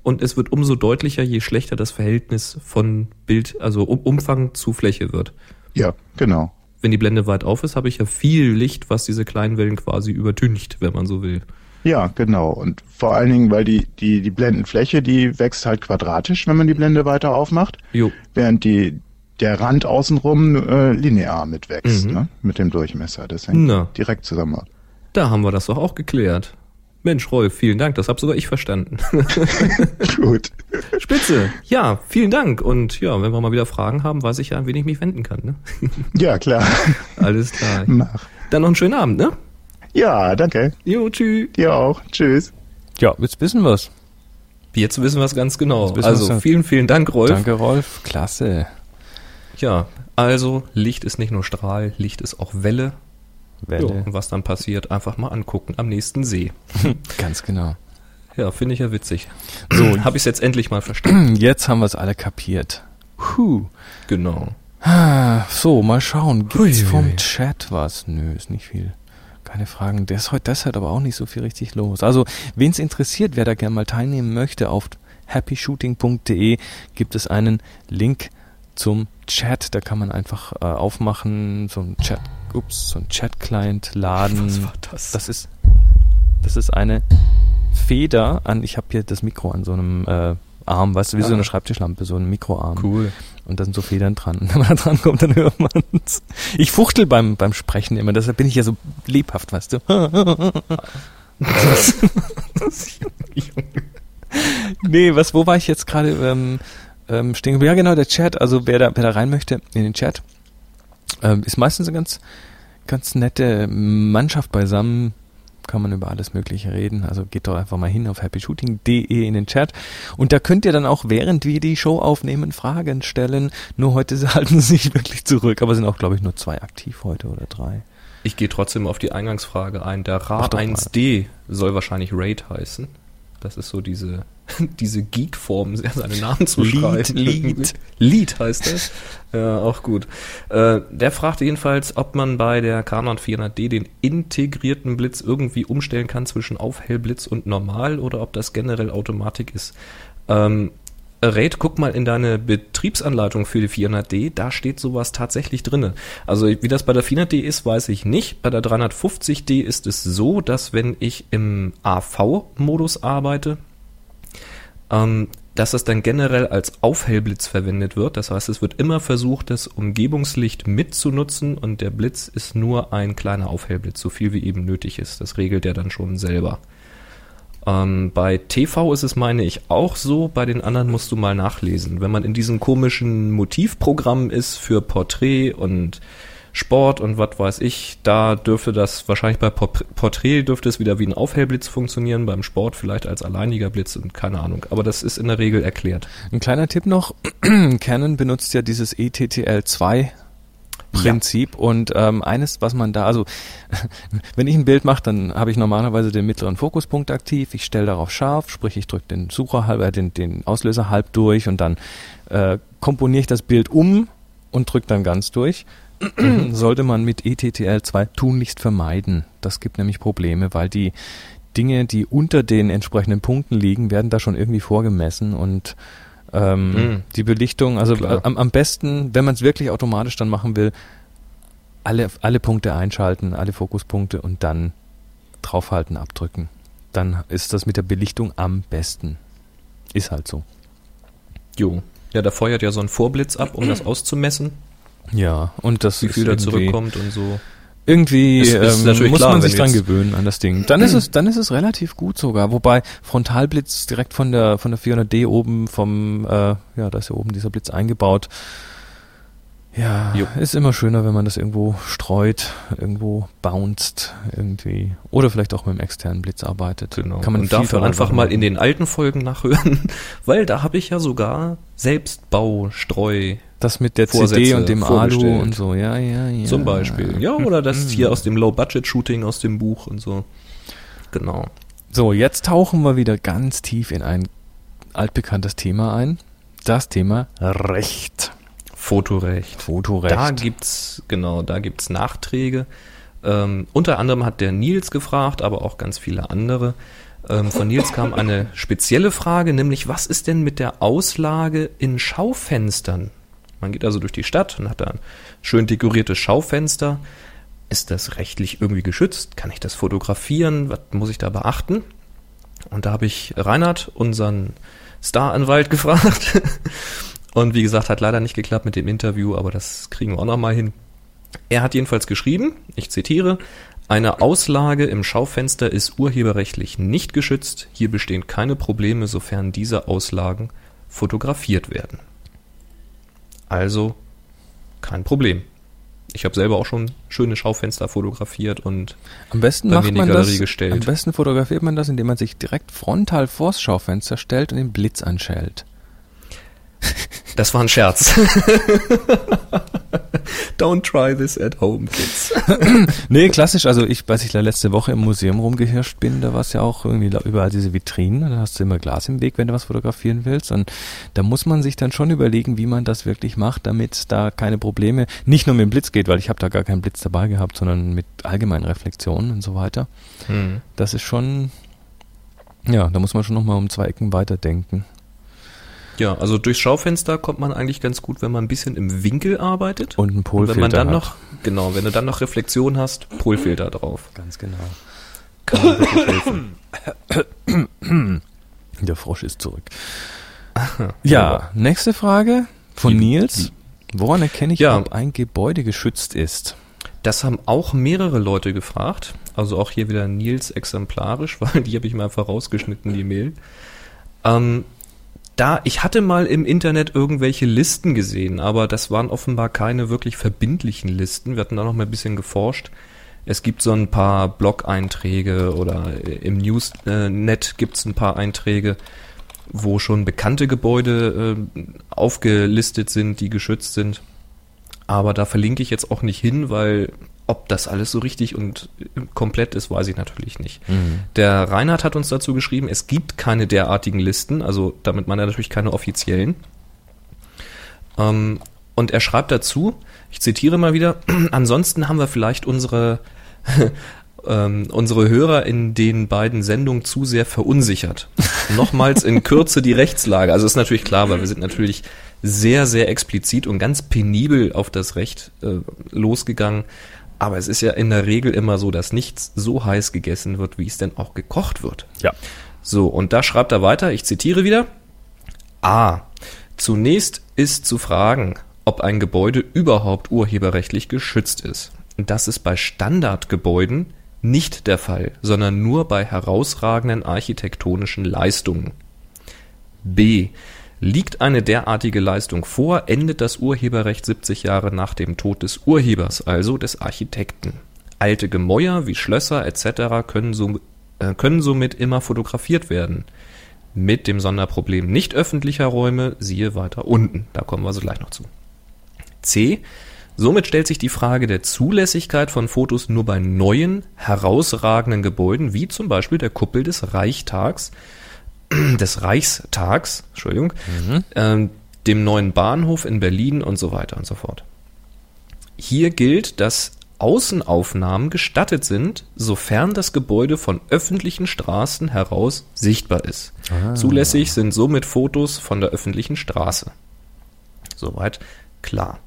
C: Und es wird umso deutlicher, je schlechter das Verhältnis von Bild, also um Umfang zu Fläche wird.
D: Ja, genau.
C: Wenn die Blende weit auf ist, habe ich ja viel Licht, was diese kleinen Wellen quasi übertüncht, wenn man so will.
D: Ja, genau. Und vor allen Dingen, weil die, die, die Blendenfläche, die wächst halt quadratisch, wenn man die Blende weiter aufmacht,
C: Jo.
D: während die, der Rand außenrum äh, linear mitwächst,
C: Mhm.
D: ne? mit dem Durchmesser. Das hängt
C: Na.
D: direkt zusammen.
C: Da haben wir das doch auch geklärt. Mensch, Rolf, vielen Dank. Das hab sogar ich verstanden.
D: Gut.
C: Spitze. Ja, vielen Dank. Und ja, wenn wir mal wieder Fragen haben, weiß ich ja, an wen ich mich wenden kann. Ne?
D: Ja, klar.
C: Alles klar.
D: Mach.
C: Dann noch einen schönen Abend, ne?
D: Ja, danke.
C: Jo, tschüss.
D: Dir auch. Tschüss.
B: Ja, jetzt wissen wir's.
C: Jetzt wissen wir es ganz genau. Also
B: wir's.
C: vielen, vielen Dank, Rolf.
B: Danke, Rolf. Klasse.
C: Ja, also Licht ist nicht nur Strahl, Licht ist auch Welle.
B: Welle.
C: und was dann passiert, einfach mal angucken am nächsten See.
B: Ganz genau.
C: Ja, finde ich ja witzig.
B: So,
C: Habe ich es jetzt endlich mal verstanden.
B: jetzt haben wir es alle kapiert. Puh.
C: genau.
B: Ah, So, mal schauen. Gibt's vom. Chat was? Nö, ist nicht viel. Keine Fragen. Der ist heute deshalb aber auch nicht so viel richtig los. Also, wen es interessiert, wer da gerne mal teilnehmen möchte, auf happyshooting.de gibt es einen Link zum Chat. Da kann man einfach äh, aufmachen, so ein Chat, ups, so ein Chat-Client laden.
C: Was war das?
B: Das ist, das ist eine Feder an, ich habe hier das Mikro an so einem äh, Arm, weißt du, wie so
C: Ah.
B: eine Schreibtischlampe, so ein Mikroarm.
C: cool.
B: Und da sind so Federn dran. Und wenn man da dran kommt, dann hört man's. Ich fuchtel beim, beim Sprechen immer, deshalb bin ich ja so lebhaft, weißt du. nee, was, wo war ich jetzt gerade ähm, ähm, stehen? Ja, genau, der Chat. Also wer da, wer da rein möchte in den Chat, ähm, ist meistens eine ganz, ganz nette Mannschaft beisammen. Kann man über alles Mögliche reden. Also geht doch einfach mal hin auf happyshooting.de in den Chat. Und da könnt ihr dann auch, während wir die Show aufnehmen, Fragen stellen. Nur heute halten sie sich wirklich zurück. Aber sind auch, glaube ich, nur zwei aktiv heute oder drei.
C: Ich gehe trotzdem auf die Eingangsfrage ein. Der
B: Mach doch mal.
C: Ra1D soll wahrscheinlich Raid heißen. Das ist so diese, diese Geek-Form, seinen Namen zu schreiben.
B: Lied.
C: Lied heißt das. Ja, auch gut. Äh, der fragte jedenfalls, ob man bei der Canon 400D den integrierten Blitz irgendwie umstellen kann zwischen Aufhellblitz und Normal oder ob das generell Automatik ist. Ähm, Raid, guck mal in deine Betriebsanleitung für die 400D, da steht sowas tatsächlich drinne. Also wie das bei der 400D ist, weiß ich nicht. Bei der 350D ist es so, dass wenn ich im AV-Modus arbeite, ähm, dass das dann generell als Aufhellblitz verwendet wird. Das heißt, es wird immer versucht, das Umgebungslicht mitzunutzen und der Blitz ist nur ein kleiner Aufhellblitz, so viel wie eben nötig ist. Das regelt er dann schon selber. Ähm, bei TV ist es, meine ich, auch so. Bei den anderen musst du mal nachlesen. Wenn man in diesen komischen Motivprogrammen ist für Porträt und Sport und was weiß ich, da dürfte das wahrscheinlich bei Por- Porträt dürfte es wieder wie ein Aufhellblitz funktionieren, beim Sport vielleicht als alleiniger Blitz und keine Ahnung. Aber das ist in der Regel erklärt.
B: Ein kleiner Tipp noch. Canon benutzt ja dieses E ETTL2 Prinzip und ähm, eines, was man da, also wenn ich ein Bild mache, dann habe ich normalerweise den mittleren Fokuspunkt aktiv, ich stelle darauf scharf, sprich ich drücke den Sucher halb, äh, den, den Auslöser halb durch und dann äh, komponiere ich das Bild um und drücke dann ganz durch. sollte man mit E ETTL2 tunlichst vermeiden. Das gibt nämlich Probleme, weil die Dinge, die unter den entsprechenden Punkten liegen, werden da schon irgendwie vorgemessen und ähm,
C: Mhm.
B: die Belichtung, also am, am besten, wenn man es wirklich automatisch dann machen will, alle, alle Punkte einschalten, alle Fokuspunkte und dann draufhalten, abdrücken. Dann ist das mit der Belichtung am besten. Ist halt so.
C: Jo. Ja, da feuert ja so ein Vorblitz ab, um das auszumessen,
B: Ja, und das
C: viel da zurückkommt und so.
B: Irgendwie
C: Ist- ist
B: ähm, muss
C: klar,
B: man sich dran gewöhnen an das Ding. Dann ist es, dann ist es relativ gut sogar. Wobei Frontalblitz direkt von der von der 400D oben vom, äh, ja, da ist ja oben dieser Blitz eingebaut. Ja,
C: Jo.
B: ist immer schöner, wenn man das irgendwo streut, irgendwo bounced irgendwie. Oder vielleicht auch mit einem externen Blitz arbeitet.
C: Genau.
B: Kann man
C: und dafür einfach mal in den alten Folgen nachhören, weil da habe ich ja sogar Selbstbau, Streu
B: das mit der CD
C: Vorsätze
B: und dem Alu und so. Ja, ja, ja.
C: zum Beispiel. Ja, oder das
B: Mhm.
C: hier aus dem Low-Budget-Shooting aus dem Buch und so. Genau.
B: So, jetzt tauchen wir wieder ganz tief in ein altbekanntes Thema ein. Das Thema Recht.
C: Fotorecht.
B: Fotorecht.
C: Da gibt's, genau, da gibt's Nachträge. Ähm, unter anderem hat der Nils gefragt, aber auch ganz viele andere. Ähm, von Nils kam eine spezielle Frage, nämlich was ist denn mit der Auslage in Schaufenstern? Man geht also durch die Stadt und hat da ein schön dekoriertes Schaufenster. Ist das rechtlich irgendwie geschützt? Kann ich das fotografieren? Was muss ich da beachten? Und da habe ich Reinhard, unseren Staranwalt, gefragt. Und wie gesagt, hat leider nicht geklappt mit dem Interview, aber das kriegen wir auch noch mal hin. Er hat jedenfalls geschrieben, ich zitiere, eine Auslage im Schaufenster ist urheberrechtlich nicht geschützt. Hier bestehen keine Probleme, sofern diese Auslagen fotografiert werden. Also kein Problem. Ich habe selber auch schon schöne Schaufenster fotografiert und
B: am besten
C: bei mir
B: macht
C: in die
B: man
C: Galerie
B: das,
C: gestellt.
B: am besten fotografiert man das, indem man sich direkt frontal vors Schaufenster stellt und den Blitz anschält.
C: Das war ein Scherz. Don't try this at home, kids.
B: Nee, klassisch, also ich, als ich da letzte Woche im Museum rumgehirscht bin, da war es ja auch irgendwie überall diese Vitrinen, da hast du immer Glas im Weg, wenn du was fotografieren willst und da muss man sich dann schon überlegen, wie man das wirklich macht, damit da keine Probleme, nicht nur mit dem Blitz geht, weil ich habe da gar keinen Blitz dabei gehabt, sondern mit allgemeinen Reflexionen und so weiter.
C: Hm.
B: Das ist schon, ja, da muss man schon nochmal um zwei Ecken weiterdenken.
C: Ja, also durchs Schaufenster kommt man eigentlich ganz gut, wenn man ein bisschen im Winkel arbeitet.
B: Und ein
C: Und
B: Polfilter
C: wenn man dann
B: hat.
C: noch, genau, wenn du dann noch Reflexion hast, Polfilter drauf.
B: Ganz genau.
C: Kann wirklich helfen.
B: Der Frosch ist zurück. Ja, nächste Frage von Nils. Woran erkenne ich,
C: Ja.
B: ob ein Gebäude geschützt ist?
C: Das haben auch mehrere Leute gefragt. Also auch hier wieder Nils exemplarisch, weil die habe ich mal einfach rausgeschnitten, die Mail. Ähm, da, ich hatte mal im Internet irgendwelche Listen gesehen, aber das waren offenbar keine wirklich verbindlichen Listen. Wir hatten da noch mal ein bisschen geforscht. Es gibt so ein paar Blog-Einträge oder im Newsnet gibt es ein paar Einträge, wo schon bekannte Gebäude äh, aufgelistet sind, die geschützt sind. Aber da verlinke ich jetzt auch nicht hin, weil ob das alles so richtig und komplett ist, weiß ich natürlich nicht. Der Reinhard hat uns dazu geschrieben, es gibt keine derartigen Listen, also damit meint er natürlich keine offiziellen. Ähm, und er schreibt dazu, ich zitiere mal wieder, ansonsten haben wir vielleicht unsere, ähm, unsere Hörer in den beiden Sendungen zu sehr verunsichert. Nochmals in Kürze die Rechtslage. Also ist natürlich klar, weil wir sind natürlich sehr, sehr explizit und ganz penibel auf das Recht äh, losgegangen. Aber es ist ja in der Regel immer so, dass nichts so heiß gegessen wird, wie es denn auch gekocht wird.
B: Ja.
C: So, und da schreibt er weiter, ich zitiere wieder. A. Zunächst ist zu fragen, ob ein Gebäude überhaupt urheberrechtlich geschützt ist. Das ist bei Standardgebäuden nicht der Fall, sondern nur bei herausragenden architektonischen Leistungen. B. Liegt eine derartige Leistung vor, endet das Urheberrecht 70 Jahre nach dem Tod des Urhebers, also des Architekten. Alte Gemäuer wie Schlösser etc. können, so, äh, können somit immer fotografiert werden. Mit dem Sonderproblem nicht öffentlicher Räume, siehe weiter unten. Da kommen wir also gleich noch zu. C. Somit stellt sich die Frage der Zulässigkeit von Fotos nur bei neuen, herausragenden Gebäuden, wie zum Beispiel der Kuppel des Reichstags, des Reichstags, Entschuldigung, ähm, dem neuen Bahnhof in Berlin und so weiter und so fort. Hier gilt, dass Außenaufnahmen gestattet sind, sofern das Gebäude von öffentlichen Straßen heraus sichtbar ist.
B: Ah.
C: Zulässig sind somit Fotos von der öffentlichen Straße. Soweit klar.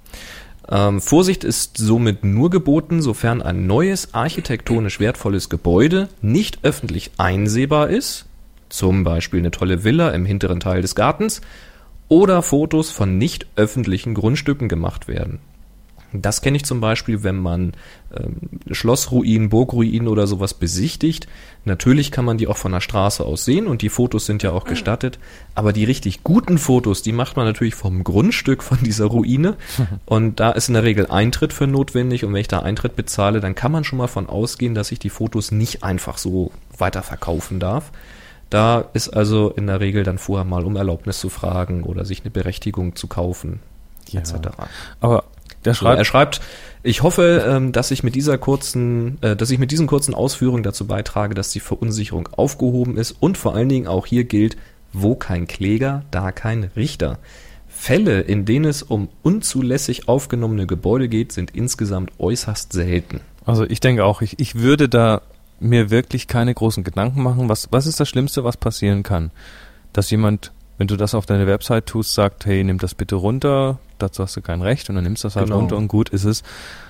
C: Ähm, Vorsicht ist somit nur geboten, sofern ein neues architektonisch wertvolles Gebäude nicht öffentlich einsehbar ist, zum Beispiel eine tolle Villa im hinteren Teil des Gartens, oder Fotos von nicht öffentlichen Grundstücken gemacht werden. Das kenne ich zum Beispiel, wenn man ähm, Schlossruinen, Burgruinen oder sowas besichtigt. Natürlich kann man die auch von der Straße aus sehen und die Fotos sind ja auch gestattet. Aber die richtig guten Fotos, die macht man natürlich vom Grundstück von dieser Ruine. Und da ist in der Regel Eintritt für notwendig. Und wenn ich da Eintritt bezahle, dann kann man schon mal von ausgehen, dass ich die Fotos nicht einfach so weiterverkaufen darf. Da ist also in der Regel dann vorher mal um Erlaubnis zu fragen oder sich eine Berechtigung zu kaufen,
B: Ja.
C: etc.
B: Aber der
C: So, er
B: schreibt,
C: schreibt, ich hoffe, ähm, dass ich mit dieser kurzen, äh, dass ich mit diesen kurzen Ausführungen dazu beitrage, dass die Verunsicherung aufgehoben ist und vor allen Dingen auch hier gilt, wo kein Kläger, da kein Richter. Fälle, in denen es um unzulässig aufgenommene Gebäude geht, sind insgesamt äußerst selten.
B: also ich denke auch, ich, ich würde da mir wirklich keine großen Gedanken machen. Was, was ist das Schlimmste, was passieren kann? Dass jemand, wenn du das auf deine Website tust, sagt, hey, nimm das bitte runter, dazu hast du kein Recht und dann nimmst du das halt
C: Genau.
B: runter und gut ist es.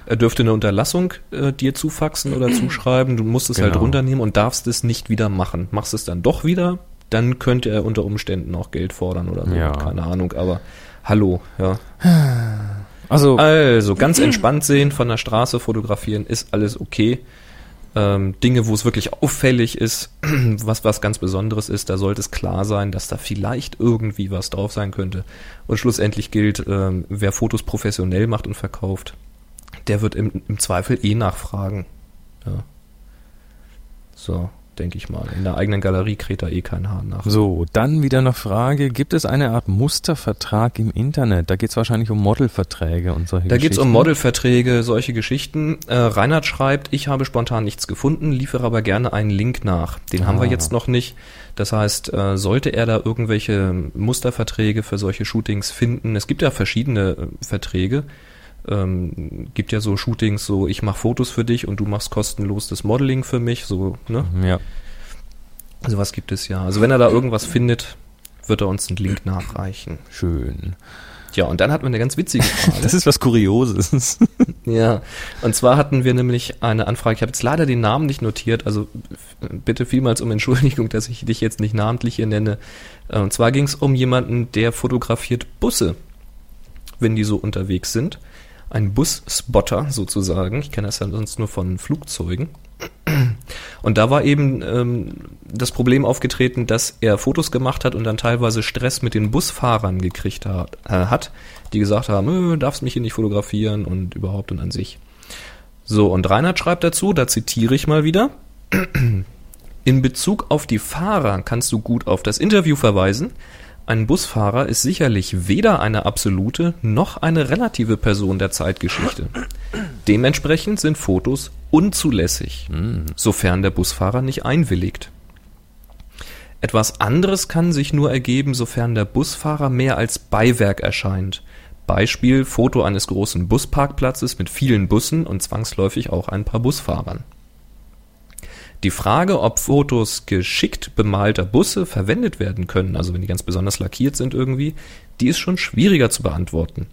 C: Er dürfte eine Unterlassung äh, dir zufaxen oder zuschreiben, du musst es halt
B: Genau.
C: runternehmen und darfst es nicht wieder machen. Machst es dann doch wieder, dann könnte er unter Umständen auch Geld fordern oder so,
B: Ja.
C: keine Ahnung, aber hallo, ja.
B: Also,
C: Also ganz entspannt sehen, von der Straße fotografieren, ist alles okay. Ähm, Dinge, wo es wirklich auffällig ist, was was ganz Besonderes ist, da sollte es klar sein, dass da vielleicht irgendwie was drauf sein könnte. Und schlussendlich gilt, ähm, wer Fotos professionell macht und verkauft, der wird im, im Zweifel eh nachfragen. Ja. So, denke ich mal. In der eigenen Galerie kräht da eh kein Haar nach.
B: so, dann wieder eine Frage. Gibt es eine Art Mustervertrag im Internet? Da geht es wahrscheinlich um Modelverträge und solche
C: Da geht's um
B: Geschichten.
C: Modelverträge, solche Geschichten. Äh, Reinhard schreibt, ich habe spontan nichts gefunden, liefere aber gerne einen Link nach. Den haben wir
B: Ah.
C: jetzt noch nicht. Das heißt, äh, sollte er da irgendwelche Musterverträge für solche Shootings finden, es gibt ja verschiedene äh, Verträge. Ähm, gibt ja so Shootings, so ich mache Fotos für dich und du machst kostenlos das Modeling für mich, so, ne?
B: Ja.
C: Sowas gibt es ja. Also wenn er da irgendwas findet, wird er uns einen Link nachreichen.
B: Schön.
C: Ja, und dann hatten wir eine ganz witzige Frage.
B: Das ist was Kurioses.
C: Ja, und zwar hatten wir nämlich eine Anfrage, ich habe jetzt leider den Namen nicht notiert, also bitte vielmals um Entschuldigung, dass ich dich jetzt nicht namentlich hier nenne. Äh, Und zwar ging es um jemanden, der fotografiert Busse, wenn die so unterwegs sind. Ein Busspotter sozusagen, ich kenne das ja sonst nur von Flugzeugen. Und da war eben ähm, das Problem aufgetreten, dass er Fotos gemacht hat und dann teilweise Stress mit den Busfahrern gekriegt hat, äh, hat die gesagt haben, äh, darfst mich hier nicht fotografieren und überhaupt und an sich. So, und Reinhard schreibt dazu, da zitiere ich mal wieder. In Bezug auf die Fahrer kannst du gut auf das Interview verweisen. Ein Busfahrer ist sicherlich weder eine absolute noch eine relative Person der Zeitgeschichte. Dementsprechend sind Fotos unzulässig, sofern der Busfahrer nicht einwilligt. Etwas anderes kann sich nur ergeben, sofern der Busfahrer mehr als Beiwerk erscheint. Beispiel Foto eines großen Busparkplatzes mit vielen Bussen und zwangsläufig auch ein paar Busfahrern. Die Frage, ob Fotos geschickt bemalter Busse verwendet werden können, also wenn die ganz besonders lackiert sind irgendwie, die ist schon schwieriger zu beantworten.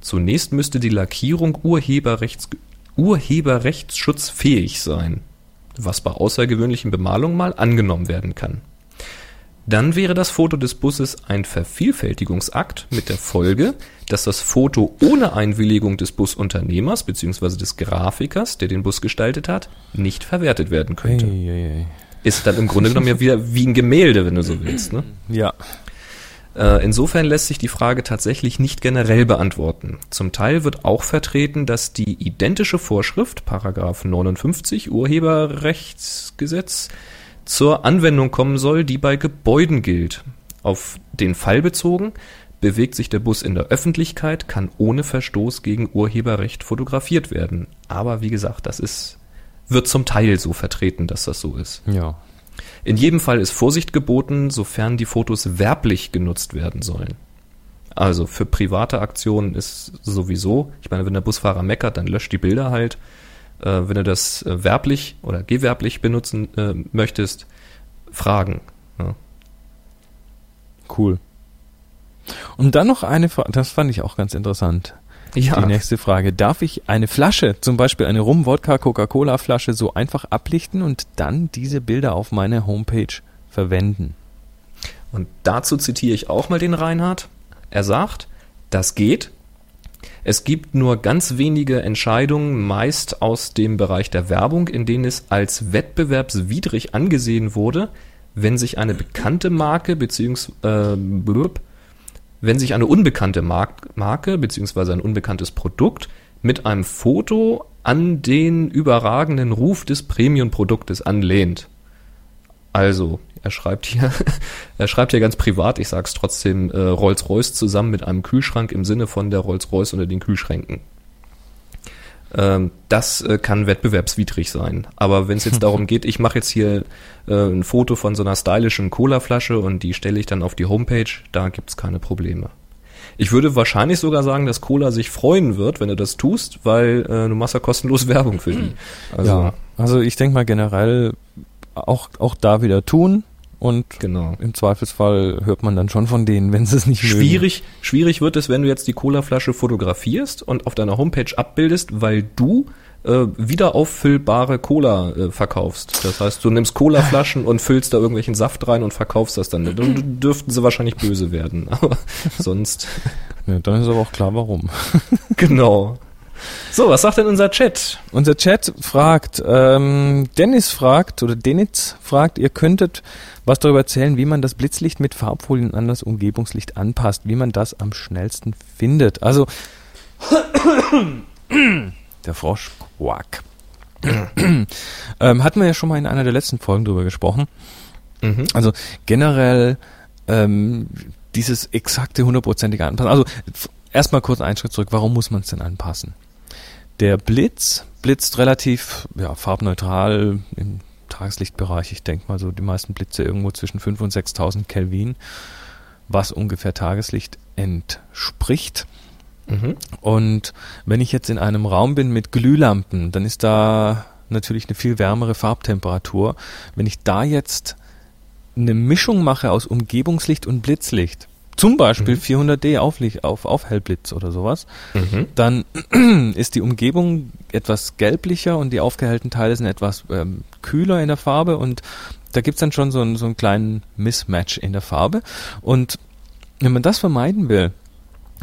C: Zunächst müsste die Lackierung Urheberrechts, urheberrechtsschutzfähig sein, was bei außergewöhnlichen Bemalungen mal angenommen werden kann. Dann wäre das Foto des Busses ein Vervielfältigungsakt mit der Folge, dass das Foto ohne Einwilligung des Busunternehmers bzw. des Grafikers, der den Bus gestaltet hat, nicht verwertet werden könnte.
B: Ei, ei, ei.
C: Ist dann im Grunde genommen ja wieder wie ein Gemälde, wenn du so willst. Ne?
B: Ja.
C: Äh, insofern lässt sich die Frage tatsächlich nicht generell beantworten. Zum Teil wird auch vertreten, dass die identische Vorschrift, Paragraph 59 Urheberrechtsgesetz, zur Anwendung kommen soll, die bei Gebäuden gilt. Auf den Fall bezogen, bewegt sich der Bus in der Öffentlichkeit, kann ohne Verstoß gegen Urheberrecht fotografiert werden. Aber wie gesagt, das ist, wird zum Teil so vertreten, dass das so ist.
B: Ja.
C: In jedem Fall ist Vorsicht geboten, sofern die Fotos werblich genutzt werden sollen. Also für private Aktionen ist sowieso, ich meine, wenn der Busfahrer meckert, dann löscht die Bilder halt. Äh, wenn du das äh, werblich oder gewerblich benutzen äh, möchtest, fragen. Ja.
B: Cool. Und dann noch eine Frage, das fand ich auch ganz interessant.
C: Ja.
B: Die nächste Frage. Darf ich eine Flasche, zum Beispiel eine Rum, Wodka, Coca-Cola Flasche, so einfach ablichten und dann diese Bilder auf meine Homepage verwenden?
C: Und dazu zitiere ich auch mal den Reinhard. Er sagt, das geht. Es gibt nur ganz wenige Entscheidungen, meist aus dem Bereich der Werbung, in denen es als wettbewerbswidrig angesehen wurde, wenn sich eine bekannte Marke beziehungsweise äh, wenn sich eine unbekannte Marke beziehungsweise ein unbekanntes Produkt mit einem Foto an den überragenden Ruf des Premium-Produktes anlehnt. Also, er schreibt hier, er schreibt hier ganz privat, ich sag's trotzdem, äh, Rolls-Royce zusammen mit einem Kühlschrank im Sinne von der Rolls-Royce unter den Kühlschränken. Ähm, das äh, kann wettbewerbswidrig sein. Aber wenn es jetzt darum geht, ich mache jetzt hier äh, ein Foto von so einer stylischen Cola-Flasche und die stelle ich dann auf die Homepage, da gibt's keine Probleme. Ich würde wahrscheinlich sogar sagen, dass Cola sich freuen wird, wenn du das tust, weil äh, du machst ja kostenlos Werbung für die.
B: Also, ja, also ich denke mal generell auch, auch da wieder tun. Und
C: genau.
B: im Zweifelsfall hört man dann schon von denen, wenn sie es nicht
C: schwierig, mögen. Schwierig wird es, wenn du jetzt die Colaflasche fotografierst und auf deiner Homepage abbildest, weil du äh, wieder auffüllbare Cola äh, verkaufst. Das heißt, du nimmst Colaflaschen und füllst da irgendwelchen Saft rein und verkaufst das dann. Dann dürften sie wahrscheinlich böse werden. Aber sonst.
B: Ja, dann ist aber auch klar, warum.
C: genau. So, was sagt denn unser Chat?
B: Unser Chat fragt, ähm, Dennis fragt, oder Denitz fragt, ihr könntet was darüber erzählen, wie man das Blitzlicht mit Farbfolien an das Umgebungslicht anpasst, wie man das am schnellsten findet. Also, der Frosch quack. ähm, hatten wir ja schon mal in einer der letzten Folgen drüber gesprochen. Mhm. Also generell ähm, dieses exakte hundertprozentige Anpassen. Also erstmal kurz einen Schritt zurück. Warum muss man es denn anpassen? Der Blitz blitzt relativ ja, farbneutral im Tageslichtbereich. Ich denke mal so die meisten Blitze irgendwo zwischen 5.000 und 6.000 Kelvin, was ungefähr Tageslicht entspricht. Mhm. Und wenn ich jetzt in einem Raum bin mit Glühlampen, dann ist da natürlich eine viel wärmere Farbtemperatur. Wenn ich da jetzt eine Mischung mache aus Umgebungslicht und Blitzlicht, zum Beispiel mhm. 400D Auflicht, auf Aufhellblitz oder sowas, mhm. dann ist die Umgebung etwas gelblicher und die aufgehellten Teile sind etwas ähm, kühler in der Farbe und da gibt's dann schon so einen, so einen kleinen Mismatch in der Farbe. Und wenn man das vermeiden will,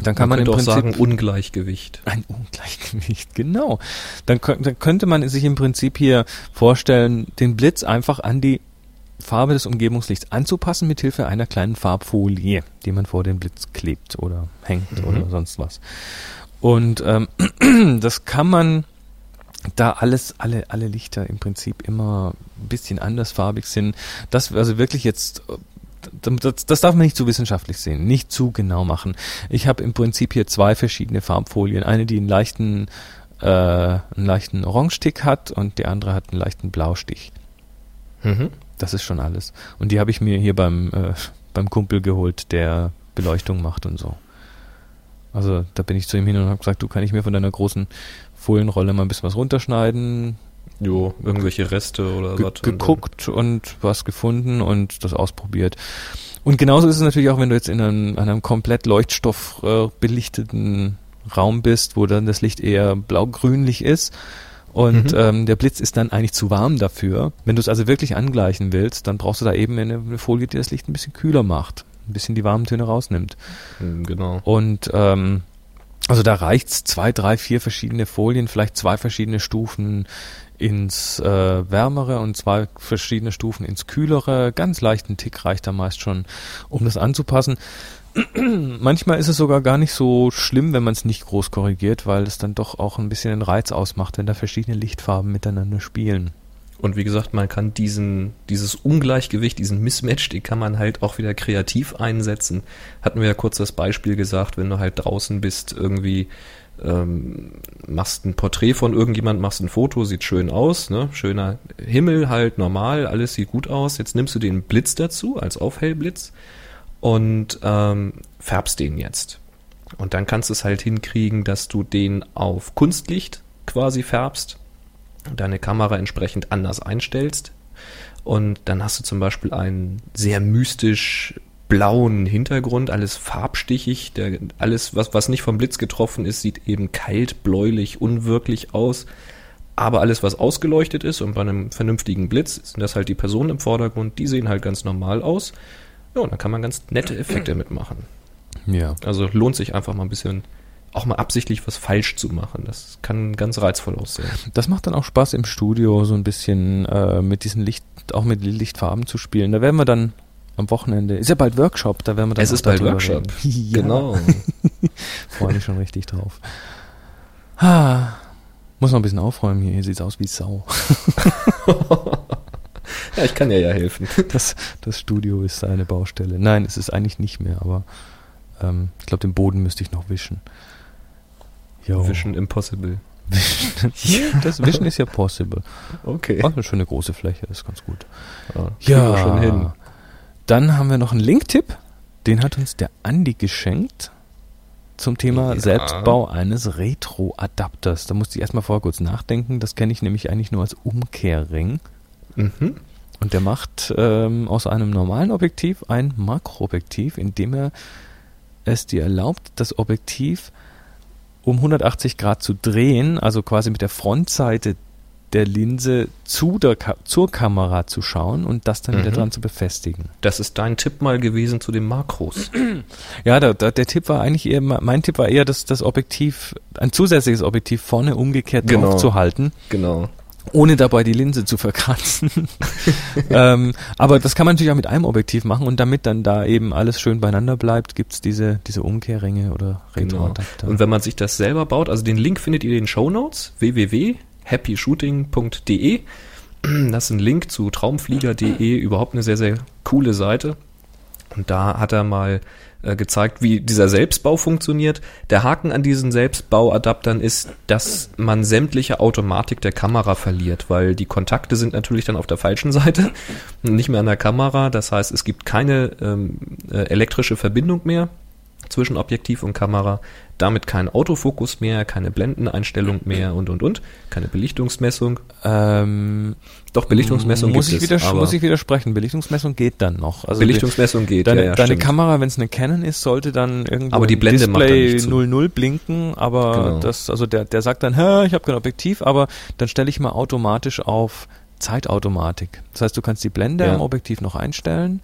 B: dann kann man, man
C: im Prinzip sagen Ungleichgewicht.
B: Ein Ungleichgewicht, genau. Dann, dann könnte man sich im Prinzip hier vorstellen, den Blitz einfach an die Farbe des Umgebungslichts anzupassen mit Hilfe einer kleinen Farbfolie, die man vor den Blitz klebt oder hängt mhm. oder sonst was. Und ähm, das kann man, da alles, alle, alle Lichter im Prinzip immer ein bisschen andersfarbig sind, das also wirklich jetzt das, das darf man nicht zu wissenschaftlich sehen, nicht zu genau machen. Ich habe im Prinzip hier zwei verschiedene Farbfolien, eine die einen leichten äh, einen leichten Orangestick hat und die andere hat einen leichten Blaustich. Mhm. Das ist schon alles. Und die habe ich mir hier beim, äh, beim Kumpel geholt, der Beleuchtung macht und so. Also da bin ich zu ihm hin und habe gesagt, du kann ich mir von deiner großen Folienrolle mal ein bisschen was runterschneiden.
C: Jo, irgendwelche Reste oder
B: Ge was. Geguckt und, was gefunden und das ausprobiert. Und genauso ist es natürlich auch, wenn du jetzt in einem, einem komplett Leuchtstoff äh, Raum bist, wo dann das Licht eher blau-grünlich ist und mhm. ähm, der Blitz ist dann eigentlich zu warm dafür. Wenn du es also wirklich angleichen willst, dann brauchst du da eben eine, eine Folie, die das Licht ein bisschen kühler macht, ein bisschen die warmen Töne rausnimmt.
C: Mhm, genau.
B: Und ähm, also da reicht's zwei, drei, vier verschiedene Folien, vielleicht zwei verschiedene Stufen ins äh, wärmere und zwei verschiedene Stufen ins kühlere. Ganz leichten Tick reicht da meist schon, um das anzupassen. Manchmal ist es sogar gar nicht so schlimm, wenn man es nicht groß korrigiert, weil es dann doch auch ein bisschen den Reiz ausmacht, wenn da verschiedene Lichtfarben miteinander spielen.
C: Und wie gesagt, man kann diesen, dieses Ungleichgewicht, diesen Mismatch, den kann man halt auch wieder kreativ einsetzen. Hatten wir ja kurz das Beispiel gesagt, wenn du halt draußen bist, irgendwie ähm, machst ein Porträt von irgendjemand, machst ein Foto, sieht schön aus, ne? Schöner Himmel halt, normal, alles sieht gut aus. Jetzt nimmst du den Blitz dazu als Aufhellblitz und ähm, färbst den jetzt. Und dann kannst du es halt hinkriegen, dass du den auf Kunstlicht quasi färbst, deine Kamera entsprechend anders einstellst. Und dann hast du zum Beispiel einen sehr mystisch blauen Hintergrund, alles farbstichig, der, alles, was, was nicht vom Blitz getroffen ist, sieht eben kalt, bläulich, unwirklich aus. Aber alles, was ausgeleuchtet ist und bei einem vernünftigen Blitz, sind das halt die Personen im Vordergrund, die sehen halt ganz normal aus. Ja, und dann kann man ganz nette Effekte mitmachen.
B: Ja.
C: Also lohnt sich einfach mal ein bisschen, auch mal absichtlich was falsch zu machen. Das kann ganz reizvoll aussehen.
B: Das macht dann auch Spaß im Studio, so ein bisschen äh, mit diesen Licht, auch mit Lichtfarben zu spielen. Da werden wir dann am Wochenende, ist ja bald Workshop, da werden wir dann
C: Es ist bald Workshop.
B: ja.
C: Genau.
B: Freue mich schon richtig drauf. Ah, muss noch ein bisschen aufräumen hier. Hier sieht's aus wie Sau.
C: ja, ich kann dir ja helfen.
B: Das, das Studio ist eine Baustelle. Nein, es ist eigentlich nicht mehr, aber ähm, ich glaube, den Boden müsste ich noch wischen. Jo.
C: Vision Impossible.
B: Ja, das Wischen ist ja possible.
C: Okay.
B: Oh, eine schöne große Fläche, ist ganz gut.
C: Ja, kriegen wir schon hin.
B: Dann haben wir noch einen Link-Tipp. Den hat uns der Andi geschenkt zum Thema
C: Ja.
B: Selbstbau eines Retro-Adapters. Da musste ich erstmal vorher kurz nachdenken. Das kenne ich nämlich eigentlich nur als Umkehrring.
C: Mhm.
B: Und der macht ähm, aus einem normalen Objektiv ein Makroobjektiv, indem er es dir erlaubt, das Objektiv um 180 Grad zu drehen, also quasi mit der Frontseite der Linse zu der Ka zur Kamera zu schauen und das dann wieder
C: Mhm.
B: dran zu befestigen.
C: Das ist dein Tipp mal gewesen zu den Makros.
B: Ja, da, da, der Tipp war eigentlich eher, mein Tipp war eher, das, das Objektiv, ein zusätzliches Objektiv vorne umgekehrt
C: Genau.
B: drauf zu halten,
C: genau.
B: Ohne dabei die Linse zu verkratzen. ähm, aber das kann man natürlich auch mit einem Objektiv machen und damit dann da eben alles schön beieinander bleibt, gibt's diese, diese Umkehrringe oder
C: Genau.
B: Retroadapter.
C: Und wenn man sich das selber baut, also den Link findet ihr in den Show Notes www.happyshooting.de. Das ist ein Link zu traumflieger.de, überhaupt eine sehr, sehr coole Seite. Und da hat er mal äh, gezeigt, wie dieser Selbstbau funktioniert. Der Haken an diesen Selbstbauadaptern ist, dass man sämtliche Automatik der Kamera verliert, weil die Kontakte sind natürlich dann auf der falschen Seite, nicht mehr an der Kamera. Das heißt, es gibt keine ähm, äh, elektrische Verbindung mehr zwischen Objektiv und Kamera. Damit kein Autofokus mehr, keine Blendeneinstellung mehr und und und, keine Belichtungsmessung.
B: ähm,
C: Doch Belichtungsmessung
B: muss
C: gibt
B: ich,
C: es,
B: muss ich widersprechen. Belichtungsmessung geht dann noch. Also
C: Belichtungsmessung geht.
B: Deine,
C: ja, ja,
B: deine
C: stimmt.
B: Kamera, wenn es eine Canon ist, sollte dann irgendwo
C: Aber die Blende
B: Display
C: nicht zu.
B: 00 blinken, aber
C: Genau.
B: das, also der, der sagt dann, Hä, ich habe kein Objektiv, aber dann stelle ich mal automatisch auf Zeitautomatik. Das heißt, du kannst die Blende
C: Ja.
B: am Objektiv noch einstellen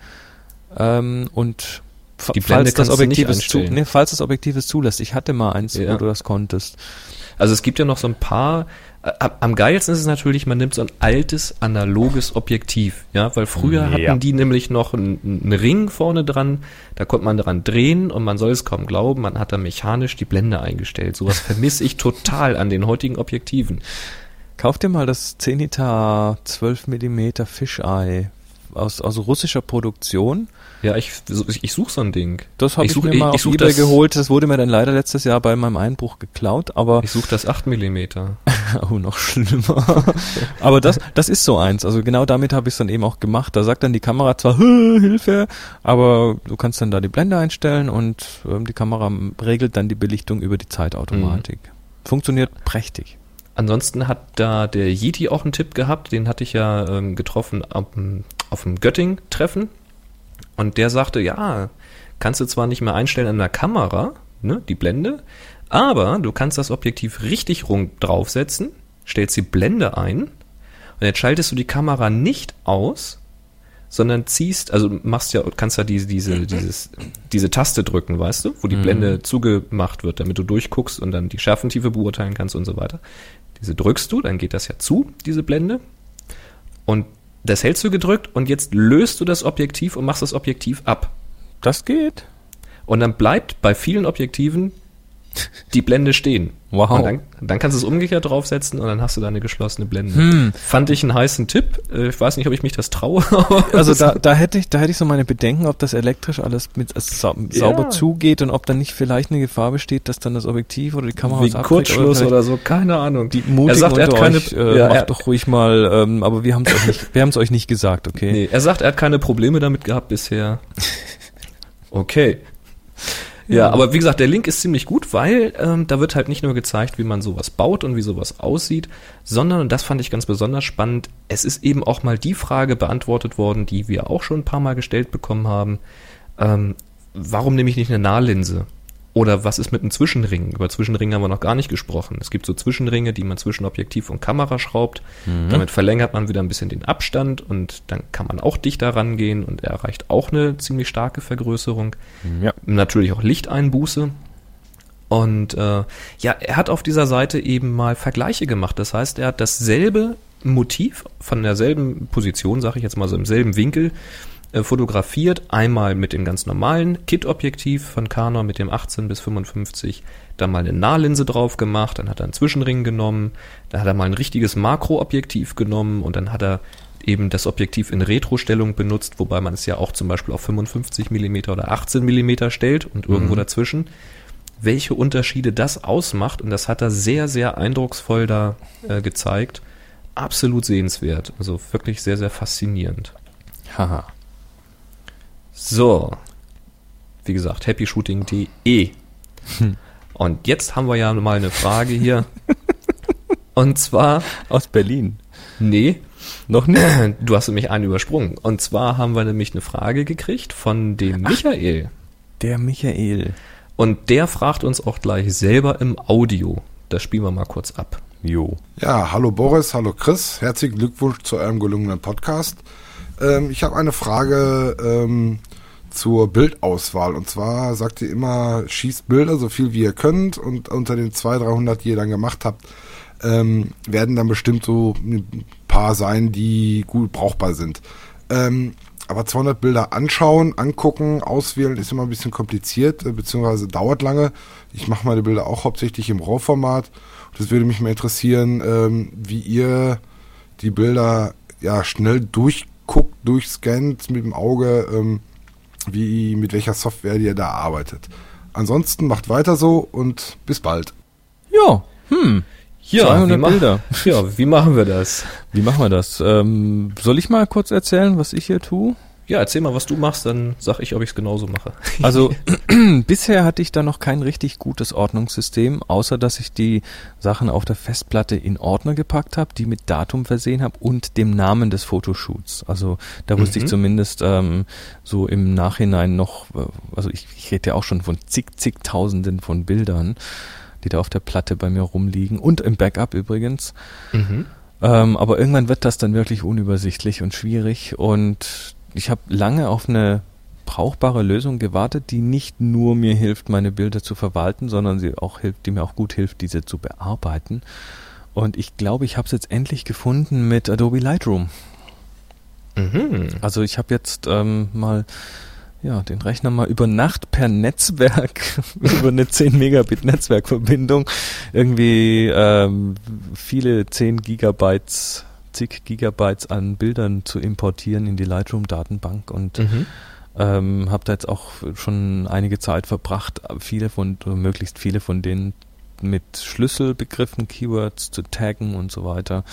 B: ähm, und
C: Die Blende
B: falls das Objektiv es zu, nee, falls das Objektiv es zulässt. Ich hatte mal eins,
C: Ja.
B: wo du das konntest.
C: Also es gibt ja noch so ein paar. äh, Am geilsten ist es natürlich, man nimmt so ein altes analoges Objektiv, ja, weil früher
B: Ja.
C: hatten die nämlich noch einen, einen Ring vorne dran, da konnte man dran drehen und man soll es kaum glauben, man hat da mechanisch die Blende eingestellt. Sowas vermisse ich total an den heutigen Objektiven.
B: Kauf dir mal das Zenita 12 mm Fisheye aus, aus russischer Produktion.
C: Ja, ich, ich, ich suche so ein Ding.
B: Das habe ich,
C: such-
B: mir mal auf
C: such
B: Ebay
C: das,
B: geholt. Das wurde mir dann leider letztes Jahr bei meinem Einbruch geklaut, aber
C: Ich suche das 8 Millimeter.
B: oh, noch schlimmer. aber das, das ist so eins. Also genau damit habe ich es dann eben auch gemacht. Da sagt dann die Kamera zwar "Hö, Hilfe, aber du kannst dann da die Blende einstellen und ähm, die Kamera regelt dann die Belichtung über die Zeitautomatik. Funktioniert prächtig.
C: Ansonsten hat da der Yeti auch einen Tipp gehabt, den hatte ich ja ähm, getroffen auf, dem- auf dem Göttingen-Treffen. Und der sagte, ja, kannst du zwar nicht mehr einstellen an der Kamera, ne, die Blende, aber du kannst das Objektiv richtig rund draufsetzen, stellst die Blende ein und jetzt schaltest du die Kamera nicht aus, sondern ziehst, also machst ja, kannst ja diese, diese, dieses, diese Taste drücken, weißt du, wo die
B: Mhm.
C: Blende zugemacht wird, damit du durchguckst und dann die Schärfentiefe beurteilen kannst und so weiter. Diese drückst du, dann geht das ja zu, diese Blende. Und das hältst du gedrückt und jetzt löst du das Objektiv und machst das Objektiv ab.
B: Das geht.
C: Und dann bleibt bei vielen Objektiven die Blende stehen.
B: Wow.
C: Und dann, dann kannst du es umgekehrt draufsetzen und dann hast du da eine geschlossene Blende.
B: Hm.
C: Fand ich einen heißen Tipp. Äh, Ich weiß nicht, ob ich mich das traue.
B: Also da, da hätte ich, da hätte ich so meine Bedenken, ob das elektrisch alles mit sau sauber
C: Ja.
B: zugeht und ob dann nicht vielleicht eine Gefahr besteht, dass dann das Objektiv oder die Kamera
C: wie Kurzschluss
B: vielleicht
C: oder so, keine Ahnung.
B: Die Mutigen
C: Er sagt, er hat keine-
B: euch, äh,
C: ja,
B: macht doch ruhig mal, ähm, aber wir haben es euch nicht, wir haben es euch nicht gesagt, okay?
C: Nee, er sagt, er hat keine Probleme damit gehabt bisher. Okay. Ja, aber wie gesagt, der Link ist ziemlich gut, weil ähm, da wird halt nicht nur gezeigt, wie man sowas baut und wie sowas aussieht, sondern, und das fand ich ganz besonders spannend, es ist eben auch mal die Frage beantwortet worden, die wir auch schon ein paar Mal gestellt bekommen haben. Ähm, warum nehme ich nicht eine Nahlinse? Oder was ist mit einem Zwischenring? Über Zwischenringe haben wir noch gar nicht gesprochen. Es gibt so Zwischenringe, die man zwischen Objektiv und Kamera schraubt.
B: Mhm.
C: Damit verlängert man wieder ein bisschen den Abstand und dann kann man auch dichter rangehen und er erreicht auch eine ziemlich starke Vergrößerung.
B: Ja.
C: Natürlich auch Lichteinbuße. Und äh, ja, er hat auf dieser Seite eben mal Vergleiche gemacht. Das heißt, er hat dasselbe Motiv von derselben Position, sage ich jetzt mal so im selben Winkel, fotografiert. Einmal mit dem ganz normalen Kit-Objektiv von Canon mit dem 18 bis 55, dann mal eine Nahlinse drauf gemacht, dann hat er einen Zwischenring genommen, dann hat er mal ein richtiges Makroobjektiv genommen und dann hat er eben das Objektiv in Retro-Stellung benutzt, wobei man es ja auch zum Beispiel auf 55 mm oder 18 mm stellt und irgendwo
B: Mhm.
C: dazwischen. Welche Unterschiede das ausmacht und das hat er sehr, sehr eindrucksvoll da äh, gezeigt. Absolut sehenswert. Also wirklich sehr, sehr faszinierend.
B: Haha.
C: So. Wie gesagt, happyshooting.de. Und jetzt haben wir ja mal eine Frage hier. Und zwar,
B: Aus Berlin.
C: nee,
B: Noch nicht?
C: du hast nämlich einen übersprungen. Und zwar haben wir nämlich eine Frage gekriegt von dem Michael.
B: Der Michael.
C: Und der fragt uns auch gleich selber im Audio. Das spielen wir mal kurz ab.
B: Jo.
E: Ja, hallo Boris, hallo Chris. Herzlichen Glückwunsch zu eurem gelungenen Podcast. Ähm, ich habe eine Frage ähm, zur Bildauswahl. Und zwar sagt ihr immer, schießt Bilder so viel wie ihr könnt und unter den 200, 300, die ihr dann gemacht habt, ähm, werden dann bestimmt so ein paar sein, die gut brauchbar sind. Ähm, aber 200 Bilder anschauen, angucken, auswählen ist immer ein bisschen kompliziert, äh, beziehungsweise dauert lange. Ich mache meine Bilder auch hauptsächlich im RAW-Format. Das würde mich mal interessieren, ähm, wie ihr die Bilder ja schnell durchguckt, durchscannt mit dem Auge, ähm, wie mit welcher Software ihr da arbeitet. Ansonsten macht weiter so und bis bald.
B: Ja. Hm.
C: Ja,
B: 200
C: wie
B: Bilder.
C: Ja, wie machen wir das?
B: Wie machen wir das? Ähm, soll ich mal kurz erzählen, was ich hier tue?
C: Ja, erzähl mal, was du machst, dann sag ich, ob ich es genauso mache.
B: Also bisher hatte ich da noch kein richtig gutes Ordnungssystem, außer dass ich die Sachen auf der Festplatte in Ordner gepackt habe, die mit Datum versehen habe und dem Namen des Fotoshoots. Also da wusste
C: Mhm.
B: ich zumindest ähm, so im Nachhinein noch, äh, also ich, ich rede ja auch schon von zig, zigtausenden von Bildern, die da auf der Platte bei mir rumliegen und im Backup übrigens.
C: Mhm.
B: Ähm, aber irgendwann wird das dann wirklich unübersichtlich und schwierig und ich habe lange auf eine brauchbare Lösung gewartet, die nicht nur mir hilft, meine Bilder zu verwalten, sondern sie auch hilft, die mir auch gut hilft, diese zu bearbeiten. Und ich glaube, ich habe es jetzt endlich gefunden mit Adobe Lightroom.
C: Mhm.
B: Also ich habe jetzt ähm, mal ja, den Rechner mal über Nacht per Netzwerk, über eine 10 Megabit Netzwerkverbindung, irgendwie ähm, viele 10 Gigabytes, zig Gigabytes an Bildern zu importieren in die Lightroom-Datenbank und
C: Mhm.
B: ähm, habe da jetzt auch schon einige Zeit verbracht, viele von, möglichst viele von denen mit Schlüsselbegriffen, Keywords zu taggen und so weiter.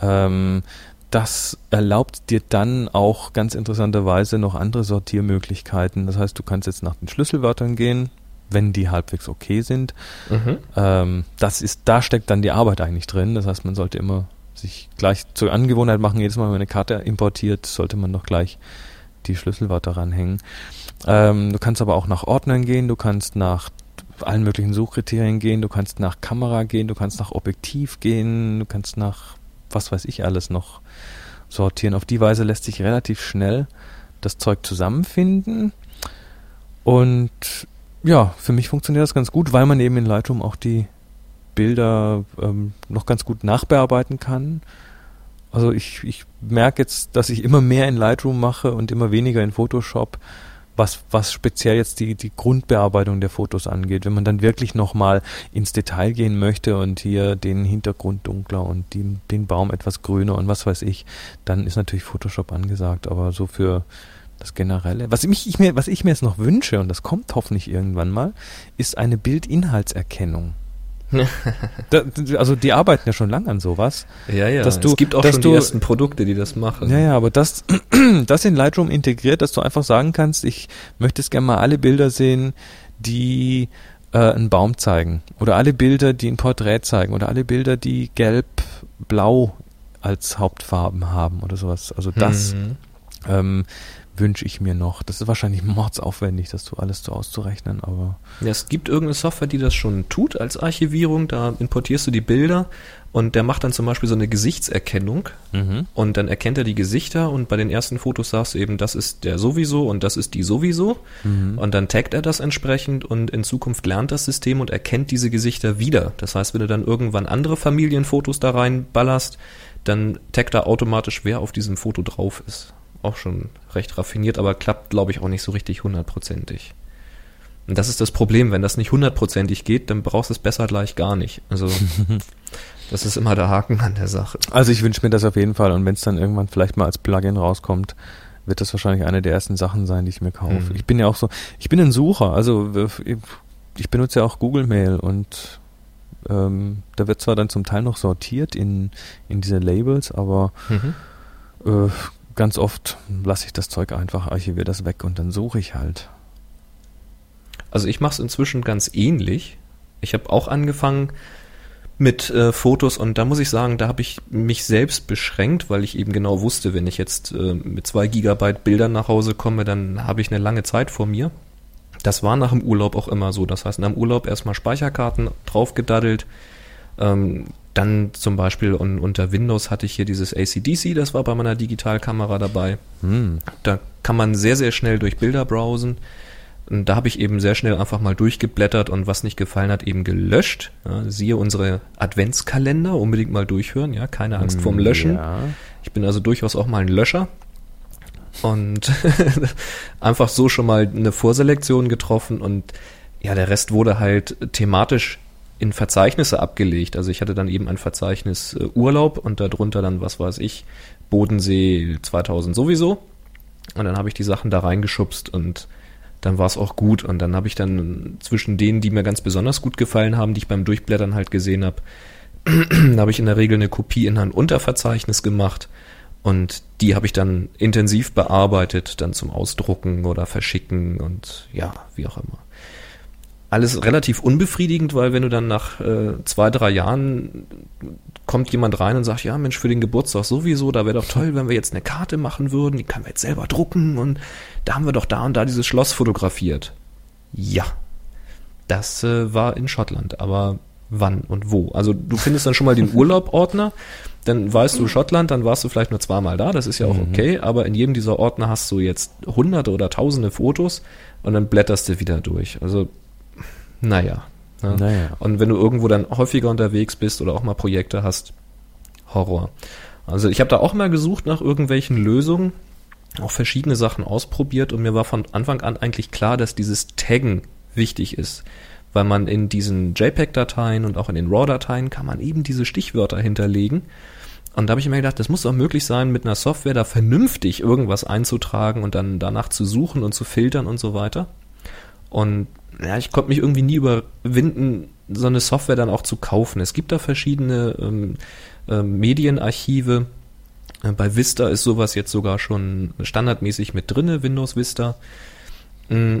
B: Ähm, das erlaubt dir dann auch ganz interessanterweise noch andere Sortiermöglichkeiten. Das heißt, du kannst jetzt nach den Schlüsselwörtern gehen, wenn die halbwegs okay sind.
C: Mhm.
B: Ähm, das ist, da steckt dann die Arbeit eigentlich drin. Das heißt, man sollte immer sich gleich zur Angewohnheit machen, jedes Mal, wenn man eine Karte importiert, sollte man doch gleich die Schlüsselwörter ranhängen. Ähm, du kannst aber auch nach Ordnern gehen, du kannst nach allen möglichen Suchkriterien gehen, du kannst nach Kamera gehen, du kannst nach Objektiv gehen, du kannst nach was weiß ich alles noch sortieren. Auf die Weise lässt sich relativ schnell das Zeug zusammenfinden. Und ja, für mich funktioniert das ganz gut, weil man eben in Lightroom auch die Bilder ähm, noch ganz gut nachbearbeiten kann. Also ich, ich merke jetzt, dass ich immer mehr in Lightroom mache und immer weniger in Photoshop, was, was speziell jetzt die, die Grundbearbeitung der Fotos angeht. Wenn man dann wirklich nochmal ins Detail gehen möchte und hier den Hintergrund dunkler und die, den Baum etwas grüner und was weiß ich, dann ist natürlich Photoshop angesagt. Aber so für das Generelle, was mich, ich mir, was ich mir jetzt noch wünsche, und das kommt hoffentlich irgendwann mal, ist eine Bildinhaltserkennung. Da, also die arbeiten ja schon lange an sowas.
C: Ja, ja.
B: Dass du-
C: es gibt auch schon
B: du-
C: die ersten Produkte, die das machen.
B: Ja, ja, aber das, das in Lightroom integriert, dass du einfach sagen kannst, ich möchte es gerne mal alle Bilder sehen, die äh, einen Baum zeigen oder alle Bilder, die ein Porträt zeigen oder alle Bilder, die gelb-blau als Hauptfarben haben oder sowas. Also das
C: Mhm.
B: ähm, wünsche ich mir noch. Das ist wahrscheinlich mordsaufwendig, das so alles so auszurechnen, aber
C: Ja, es gibt irgendeine Software, die das schon tut als Archivierung. Da importierst du die Bilder und der macht dann zum Beispiel so eine Gesichtserkennung und dann erkennt er die Gesichter und bei den ersten Fotos sagst du eben, das ist der sowieso und das ist die sowieso und dann taggt er das entsprechend und in Zukunft lernt das System und erkennt diese Gesichter wieder. Das heißt, wenn du dann irgendwann andere Familienfotos da reinballerst, dann taggt er automatisch, wer auf diesem Foto drauf ist. Auch schon recht raffiniert, aber klappt, glaube ich, auch nicht so richtig hundertprozentig. Und das ist das Problem, wenn das nicht hundertprozentig geht, dann brauchst du es besser gleich gar nicht. Also das ist immer der Haken an der Sache.
B: Also ich wünsche mir das auf jeden Fall und wenn es dann irgendwann vielleicht mal als Plugin rauskommt, wird das wahrscheinlich eine der ersten Sachen sein, die ich mir kaufe.
C: Mhm.
B: Ich bin ja auch so, ich bin ein Sucher, also ich benutze ja auch Google Mail und ähm, da wird zwar dann zum Teil noch sortiert in, in diese Labels, aber äh, ganz oft lasse ich das Zeug einfach, archiviere das weg und dann suche ich halt.
C: Also ich mache es inzwischen ganz ähnlich. Ich habe auch angefangen mit äh, Fotos und da muss ich sagen, da habe ich mich selbst beschränkt, weil ich eben genau wusste, wenn ich jetzt äh, mit zwei Gigabyte Bildern nach Hause komme, dann habe ich eine lange Zeit vor mir. Das war nach dem Urlaub auch immer so. Das heißt, nach dem Urlaub erstmal Speicherkarten draufgedaddelt. Ähm, dann zum Beispiel un unter Windows hatte ich hier dieses ACDC, das war bei meiner Digitalkamera dabei.
B: Hm.
C: Da kann man sehr, sehr schnell durch Bilder browsen. Und da habe ich eben sehr schnell einfach mal durchgeblättert und was nicht gefallen hat, eben gelöscht. Ja, siehe unsere Adventskalender, unbedingt mal durchhören, ja, keine Angst vorm Löschen.
B: Ja.
C: Ich bin also durchaus auch mal ein Löscher. Und einfach so schon mal eine Vorselektion getroffen und ja, der Rest wurde halt thematisch in Verzeichnisse abgelegt. Also ich hatte dann eben ein Verzeichnis äh, Urlaub und darunter dann, was weiß ich, Bodensee 2000 sowieso. Und dann habe ich die Sachen da reingeschubst und dann war es auch gut. Und dann habe ich dann zwischen denen, die mir ganz besonders gut gefallen haben, die ich beim Durchblättern halt gesehen habe, habe ich in der Regel eine Kopie in ein Unterverzeichnis gemacht und die habe ich dann intensiv bearbeitet, dann zum Ausdrucken oder Verschicken und ja, wie auch immer. Alles relativ unbefriedigend, weil wenn du dann nach äh, zwei, drei Jahren kommt jemand rein und sagt, ja Mensch, für den Geburtstag sowieso, da wäre doch toll, wenn wir jetzt eine Karte machen würden, die können wir jetzt selber drucken und da haben wir doch da und da dieses Schloss fotografiert. Ja, das äh, war in Schottland, aber wann und wo? Also du findest dann schon mal den Urlaubordner, dann weißt du Schottland, dann warst du vielleicht nur zweimal da, das ist ja auch okay, aber in jedem dieser Ordner hast du jetzt hunderte oder tausende Fotos und dann blätterst du wieder durch. Also, naja. Ne?
B: Naja.
C: Und wenn du irgendwo dann häufiger unterwegs bist oder auch mal Projekte hast, Horror. Also ich habe da auch mal gesucht nach irgendwelchen Lösungen, auch verschiedene Sachen ausprobiert und mir war von Anfang an eigentlich klar, dass dieses Taggen wichtig ist, weil man in diesen JPEG-Dateien und auch in den RAW-Dateien kann man eben diese Stichwörter hinterlegen. Und da habe ich mir gedacht, das muss doch möglich sein, mit einer Software da vernünftig irgendwas einzutragen und dann danach zu suchen und zu filtern und so weiter. Und ja, ich konnte mich irgendwie nie überwinden, so eine Software dann auch zu kaufen. Es gibt da verschiedene ähm, ähm, Medienarchive. Äh, Bei Vista ist sowas jetzt sogar schon standardmäßig mit drinne, Windows Vista. Mm,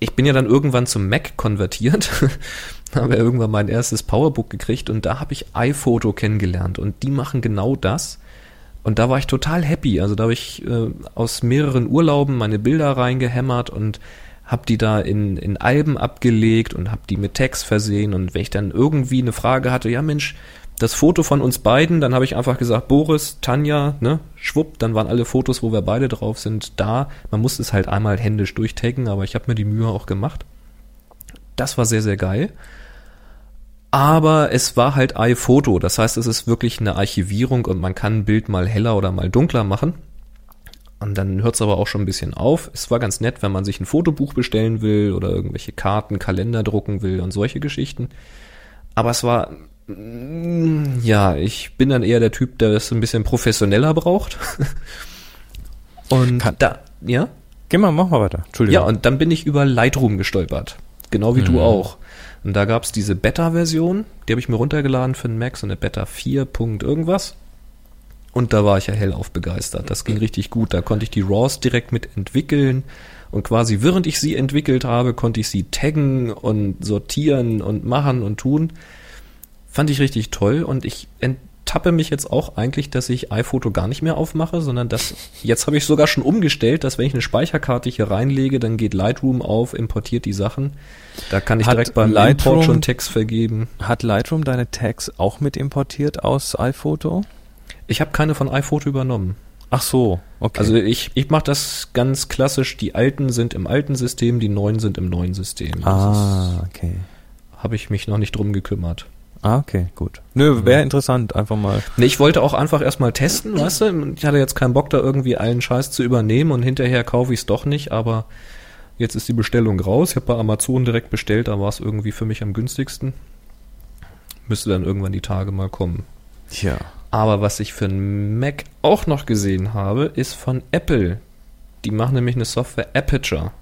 C: Ich bin ja dann irgendwann zum Mac konvertiert, habe ja irgendwann mein erstes Powerbook gekriegt und da habe ich iPhoto kennengelernt und die machen genau das. Und da war ich total happy. Also da habe ich äh, aus mehreren Urlauben meine Bilder reingehämmert und habe die da in, in Alben abgelegt und habe die mit Text versehen. Und wenn ich dann irgendwie eine Frage hatte, ja Mensch, das Foto von uns beiden, dann habe ich einfach gesagt, Boris, Tanja, ne, schwupp, dann waren alle Fotos, wo wir beide drauf sind, da. Man musste es halt einmal händisch durchtaggen, aber ich habe mir die Mühe auch gemacht. Das war sehr, sehr geil. Aber es war halt iPhoto, das heißt, es ist wirklich eine Archivierung und man kann ein Bild mal heller oder mal dunkler machen. Und dann hört es aber auch schon ein bisschen auf. Es war ganz nett, wenn man sich ein Fotobuch bestellen will oder irgendwelche Karten, Kalender drucken will und solche Geschichten. Aber es war, mm, ja, ich bin dann eher der Typ, der es ein bisschen professioneller braucht. Und
B: Kann-
C: da, ja?
B: Geh mal, mach mal weiter. Entschuldigung.
C: Ja, und dann bin ich über Lightroom gestolpert. Genau wie du auch. Und da gab's diese Beta-Version, die habe ich mir runtergeladen für den Mac, so eine Beta 4. Punkt irgendwas. Und da war ich ja hellauf begeistert. Das ging richtig gut. Da konnte ich die RAWs direkt mit entwickeln Und quasi während ich sie entwickelt habe, konnte ich sie taggen und sortieren und machen und tun. Fand ich richtig toll und ich ertappe mich jetzt auch eigentlich, dass ich iPhoto gar nicht mehr aufmache, sondern das, jetzt habe ich sogar schon umgestellt, dass wenn ich eine Speicherkarte hier reinlege, dann geht Lightroom auf, importiert die Sachen. Da kann ich
B: Hat
C: direkt beim
B: Lightroom-
C: Import schon Text vergeben.
B: Hat Lightroom deine Tags auch mit importiert aus iPhoto?
C: Ich habe keine von iPhoto übernommen.
B: Ach so, okay.
C: Also ich, ich mache das ganz klassisch. Die alten sind im alten System, die neuen sind im neuen System.
B: ah, okay.
C: Habe ich mich noch nicht drum gekümmert.
B: Ah, okay, gut. Nö, wäre interessant, einfach mal.
C: Nee, ich wollte auch einfach erstmal testen, weißt du? Ich hatte jetzt keinen Bock, da irgendwie allen Scheiß zu übernehmen und hinterher kaufe ich es doch nicht, aber jetzt ist die Bestellung raus. Ich habe bei Amazon direkt bestellt, da war es irgendwie für mich am günstigsten. Müsste dann irgendwann die Tage mal kommen.
B: Tja.
C: Aber was ich für einen Mac auch noch gesehen habe, ist von Apple. Die machen nämlich eine Software Aperture.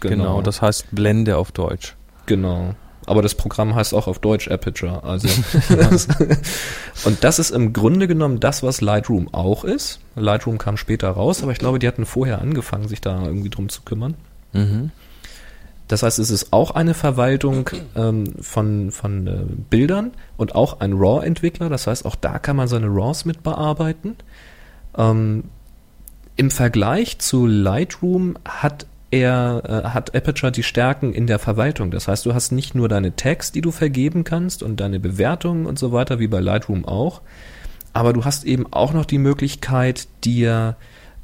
B: Genau. das heißt Blende auf Deutsch.
C: Genau. Aber das Programm heißt auch auf Deutsch Aperture. Also und das ist im Grunde genommen das, was Lightroom auch ist. Lightroom kam später raus, aber ich glaube, die hatten vorher angefangen, sich da irgendwie drum zu kümmern.
B: Mhm.
C: Das heißt, es ist auch eine Verwaltung ähm, von, von äh, Bildern und auch ein RAW-Entwickler. Das heißt, auch da kann man seine RAWs mit bearbeiten. Ähm, Im Vergleich zu Lightroom hat er, äh, hat Aperture die Stärken in der Verwaltung. Das heißt, du hast nicht nur deine Tags, die du vergeben kannst und deine Bewertungen und so weiter, wie bei Lightroom auch, aber du hast eben auch noch die Möglichkeit, dir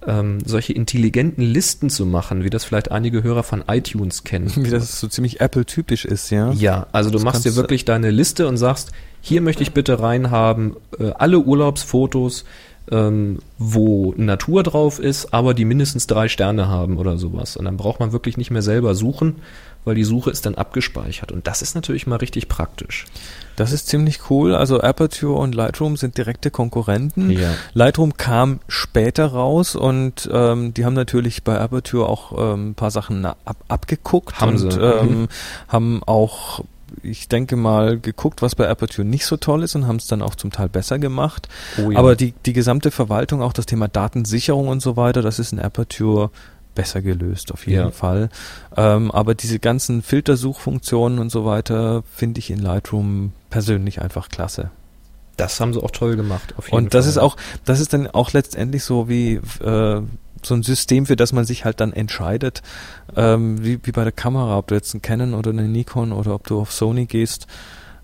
C: ähm, solche intelligenten Listen zu machen, wie das vielleicht einige Hörer von iTunes kennen.
B: Wie das so ziemlich Apple-typisch ist, ja?
C: Ja, also du
B: Das
C: machst dir wirklich deine Liste und sagst, hier möchte ich bitte reinhaben äh, alle Urlaubsfotos, ähm, wo Natur drauf ist, aber die mindestens drei Sterne haben oder sowas. Und dann braucht man wirklich nicht mehr selber suchen, weil die Suche ist dann abgespeichert. Und das ist natürlich mal richtig praktisch.
B: Das ist ziemlich cool. Also Aperture und Lightroom sind direkte Konkurrenten.
C: Ja.
B: Lightroom kam später raus und ähm, die haben natürlich bei Aperture auch ähm, ein paar Sachen ab, abgeguckt
C: Haben
B: und
C: sie.
B: ähm,
C: Mhm.
B: haben auch ich denke mal geguckt, was bei Aperture nicht so toll ist und haben es dann auch zum Teil besser gemacht.
C: Oh ja.
B: Aber die, die gesamte Verwaltung, auch das Thema Datensicherung und so weiter, das ist in Aperture besser gelöst, auf jeden
C: Ja.
B: Fall. Ähm, aber diese ganzen Filtersuchfunktionen und so weiter finde ich in Lightroom persönlich einfach klasse.
C: Das haben sie auch toll gemacht. Auf jeden
B: Und das
C: Fall.
B: ist auch, das ist dann auch letztendlich so wie äh, so ein System, für das man sich halt dann entscheidet, ähm, wie, wie bei der Kamera, ob du jetzt einen Canon oder eine Nikon oder ob du auf Sony gehst.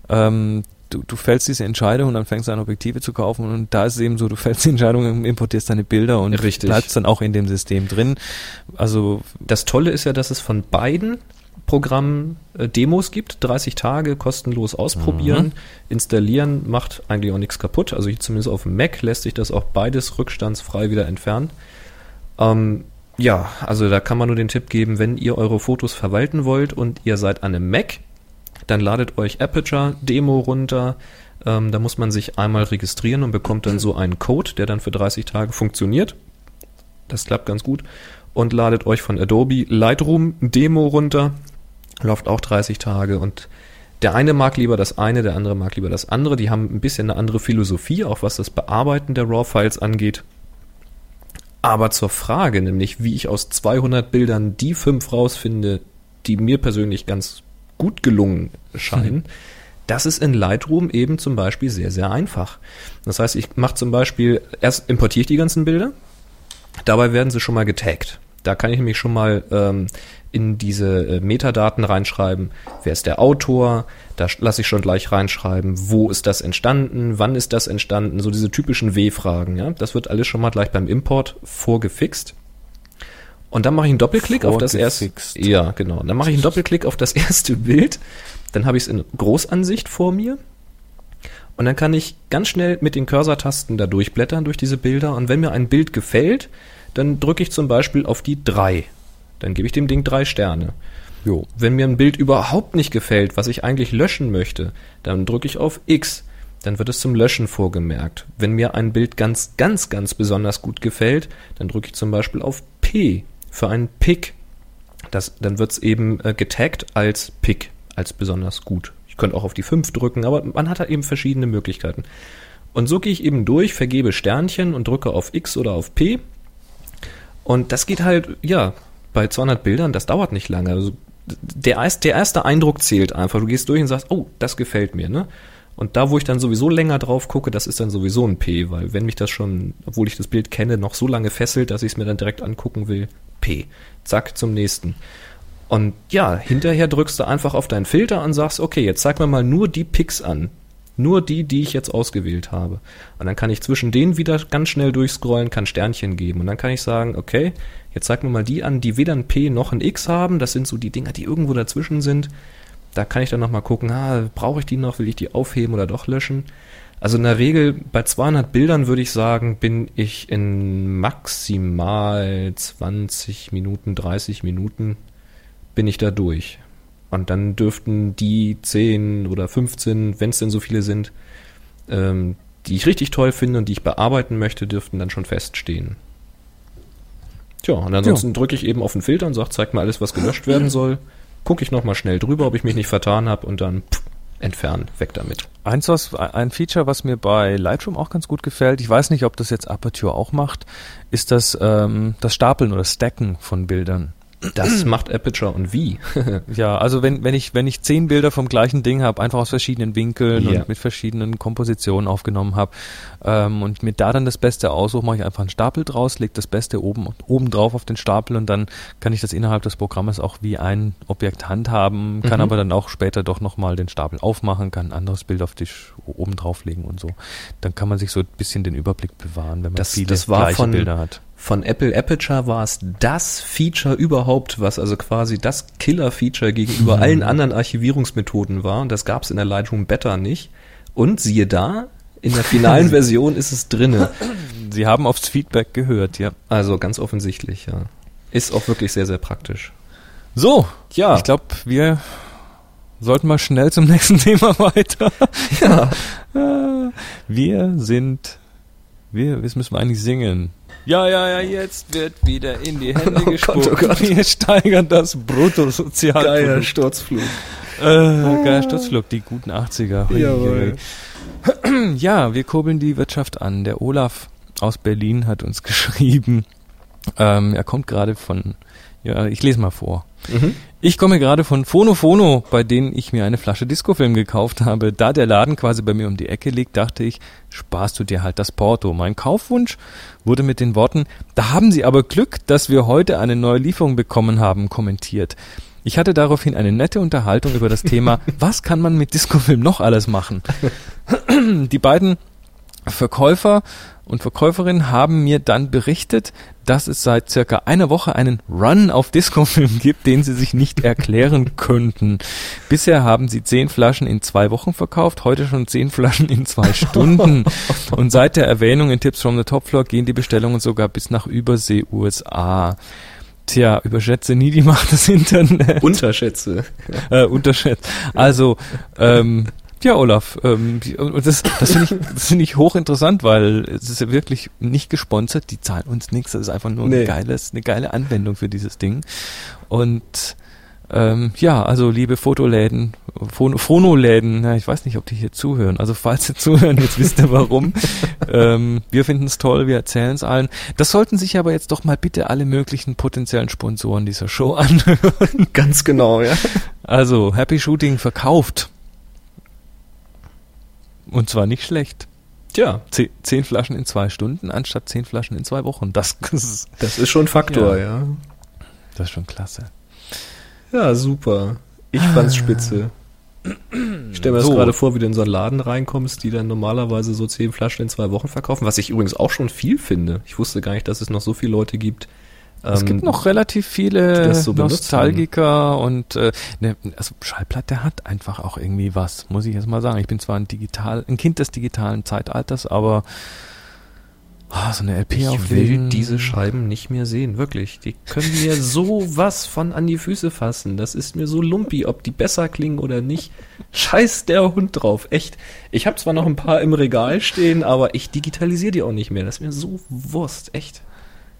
B: Ähm, du, du fällst diese Entscheidung und dann fängst du an, Objektive zu kaufen und da ist es eben so, du fällst die Entscheidung, importierst deine Bilder und
C: Richtig.
B: bleibst dann auch in dem System drin. Also
C: Das Tolle ist ja, dass es von beiden Programmen äh, Demos gibt, 30 Tage kostenlos ausprobieren, installieren, macht eigentlich auch nichts kaputt. Also zumindest auf dem Mac lässt sich das auch beides rückstandsfrei wieder entfernen. Ähm, ja, also da kann man nur den Tipp geben, wenn ihr eure Fotos verwalten wollt und ihr seid an einem Mac, dann ladet euch Aperture Demo runter. Ähm, da muss man sich einmal registrieren und bekommt dann so einen Code, der dann für 30 Tage funktioniert. Das klappt ganz gut. Und ladet euch von Adobe Lightroom Demo runter. Läuft auch 30 Tage und der eine mag lieber das eine, der andere mag lieber das andere. Die haben ein bisschen eine andere Philosophie, auch was das Bearbeiten der RAW-Files angeht. Aber zur Frage, nämlich wie ich aus 200 Bildern die fünf rausfinde, die mir persönlich ganz gut gelungen scheinen, das ist in Lightroom eben zum Beispiel sehr, sehr einfach. Das heißt, ich mache zum Beispiel, erst importiere ich die ganzen Bilder, dabei werden sie schon mal getaggt. Da kann ich nämlich schon mal ähm, in diese äh, Metadaten reinschreiben, wer ist der Autor, da lasse ich schon gleich reinschreiben, wo ist das entstanden, wann ist das entstanden, so diese typischen W-Fragen. Ja? Das wird alles schon mal gleich beim Import vorgefixt. Und dann mache ich einen Doppelklick auf das erste. Ja, genau. Dann mache ich einen Doppelklick auf das erste Bild. Dann habe ich es in Großansicht vor mir. Und dann kann ich ganz schnell mit den Cursor-Tasten da durchblättern durch diese Bilder. Und wenn mir ein Bild gefällt, dann drücke ich zum Beispiel auf die 3. Dann gebe ich dem Ding drei Sterne.
B: jo.
C: Wenn mir ein Bild überhaupt nicht gefällt, was ich eigentlich löschen möchte, dann drücke ich auf X. Dann wird es zum Löschen vorgemerkt. Wenn mir ein Bild ganz, ganz, ganz besonders gut gefällt, dann drücke ich zum Beispiel auf P für einen Pick. Das, dann wird es eben äh, getaggt als Pick, als besonders gut. Ich könnte auch auf die 5 drücken, aber man hat da eben verschiedene Möglichkeiten. Und so gehe ich eben durch, vergebe Sternchen und drücke auf X oder auf P. Und das geht halt, ja, bei 200 Bildern, das dauert nicht lange. Also der, der erste Eindruck zählt einfach. Du gehst durch und sagst, oh, das gefällt mir, ne? Und da, wo ich dann sowieso länger drauf gucke, das ist dann sowieso ein P, weil wenn mich das schon, obwohl ich das Bild kenne, noch so lange fesselt, dass ich es mir dann direkt angucken will, P. Zack, zum nächsten. Und ja, hinterher drückst du einfach auf deinen Filter und sagst, okay, jetzt zeig mir mal nur die Picks an. Nur die, die ich jetzt ausgewählt habe. Und dann kann ich zwischen denen wieder ganz schnell durchscrollen, kann Sternchen geben. Und dann kann ich sagen, okay, jetzt zeig mir mal die an, die weder ein P noch ein X haben. Das sind so die Dinger, die irgendwo dazwischen sind. Da kann ich dann nochmal gucken, ah, brauche ich die noch, will ich die aufheben oder doch löschen? Also in der Regel bei 200 Bildern würde ich sagen, bin ich in maximal 20 Minuten, 30 Minuten bin ich da durch. Und dann dürften die 10 oder 15, wenn es denn so viele sind, ähm, die ich richtig toll finde und die ich bearbeiten möchte, dürften dann schon feststehen. Tja, und ansonsten drücke ich eben auf den Filter und sage, zeig mir alles, was gelöscht werden soll. Gucke ich nochmal schnell drüber, ob ich mich nicht vertan habe und dann pff, entfernen, weg damit.
B: Eins, was, ein Feature, was mir bei Lightroom auch ganz gut gefällt, ich weiß nicht, ob das jetzt Aperture auch macht, ist das, ähm, das Stapeln oder Stacken von Bildern.
C: Das macht Aperture und wie?
B: Ja, also wenn, wenn ich, wenn ich zehn Bilder vom gleichen Ding habe, einfach aus verschiedenen Winkeln
C: Ja.
B: und mit verschiedenen Kompositionen aufgenommen habe ähm, und mir da dann das Beste aussuche, mache ich einfach einen Stapel draus, lege das Beste oben, oben drauf auf den Stapel und dann kann ich das innerhalb des Programmes auch wie ein Objekt handhaben, kann
C: Mhm.
B: aber dann auch später doch nochmal den Stapel aufmachen, kann ein anderes Bild auf dich oben drauflegen und so. Dann kann man sich so ein bisschen den Überblick bewahren, wenn man
C: Das-
B: viele
C: das
B: gleiche
C: von-
B: Bilder hat.
C: Von Apple Aperture war es das Feature überhaupt, was also quasi das Killer-Feature gegenüber allen anderen Archivierungsmethoden war. Und das gab es in der Lightroom Beta nicht. Und siehe da, in der finalen Version ist es drinne.
B: Sie haben aufs Feedback gehört, ja.
C: Also ganz offensichtlich, ja. Ist auch wirklich sehr, sehr praktisch.
B: So,
C: Ja.
B: ich glaube, wir sollten mal schnell zum nächsten Thema weiter.
C: Ja.
B: Äh, Wir sind, wir, das müssen wir eigentlich singen. Ja, ja, ja, jetzt wird wieder in die Hände
C: Oh Gott,
B: gespuckt.
C: oh Gott.
B: Wir steigern das Bruttosozialprodukt.
C: Sturzflug.
B: Äh, geiler Sturzflug, die guten 80er. Hui,
C: Jawohl.
B: hui. Ja, wir kurbeln die Wirtschaft an. Der Olaf aus Berlin hat uns geschrieben. Ähm, er kommt gerade von, ja, ich lese mal vor.
C: Mhm.
B: Ich komme gerade von Fono Fono, bei denen ich mir eine Flasche Discofilm gekauft habe. Da der Laden quasi bei mir um die Ecke liegt, dachte ich, sparst du dir halt das Porto. Mein Kaufwunsch wurde mit den Worten, da haben Sie aber Glück, dass wir heute eine neue Lieferung bekommen haben, kommentiert. Ich hatte daraufhin eine nette Unterhaltung über das Thema, was kann man mit Discofilm noch alles machen? Die beiden Verkäufer und Verkäuferinnen haben mir dann berichtet, dass es seit circa einer Woche einen Run auf Discofilm gibt, den sie sich nicht erklären könnten. Bisher haben sie zehn Flaschen in zwei Wochen verkauft, heute schon zehn Flaschen in zwei Stunden. Und seit der Erwähnung in Tips from the Top Floor gehen die Bestellungen sogar bis nach Übersee USA. Tja, überschätze nie die Macht des Internets
C: Unterschätze.
B: äh, unterschätzt. Also, ähm, ja, Olaf, ähm, das, das finde ich, das finde ich hochinteressant, weil es ist ja wirklich nicht gesponsert, die zahlen uns nichts, das ist einfach nur
C: Nee.
B: ein geiles, eine geile Anwendung für dieses Ding. Und ähm, ja, also liebe Fotoläden, Phono- Phonoläden, ja, ich weiß nicht, ob die hier zuhören. Also falls sie zuhören, jetzt wisst ihr warum. ähm, wir finden es toll, wir erzählen es allen. Das sollten sich aber jetzt doch mal bitte alle möglichen potenziellen Sponsoren dieser Show anhören.
C: Ganz genau, ja.
B: Also, Happy Shooting verkauft. Und zwar nicht schlecht.
C: Tja,
B: Ze zehn Flaschen in zwei Stunden anstatt zehn Flaschen in zwei Wochen. Das, ist,
C: das ist schon ein Faktor,
B: Ja.
C: ja.
B: das ist schon klasse.
C: Ja, super. Ich fand's spitze. Ich stelle mir das
B: So.
C: gerade vor, wie du in so einen Laden reinkommst, die dann normalerweise so zehn Flaschen in zwei Wochen verkaufen, was ich übrigens auch schon viel finde. Ich wusste gar nicht, dass es noch so viele Leute gibt.
B: Es
C: ähm,
B: gibt noch relativ viele
C: so
B: Nostalgiker und äh, ne, also Schallplatte hat einfach auch irgendwie was, muss ich jetzt mal sagen. Ich bin zwar ein digital, ein Kind des digitalen Zeitalters, aber ah, so eine LP
C: Ich will
B: auflegen.
C: diese Scheiben nicht mehr sehen, wirklich. Die können mir so was von an die Füße fassen. Das ist mir so lumpi, ob die besser klingen oder nicht. Scheiß der Hund drauf, echt. Ich habe zwar noch ein paar im Regal stehen, aber ich digitalisiere die auch nicht mehr. Das ist mir so Wurst, echt.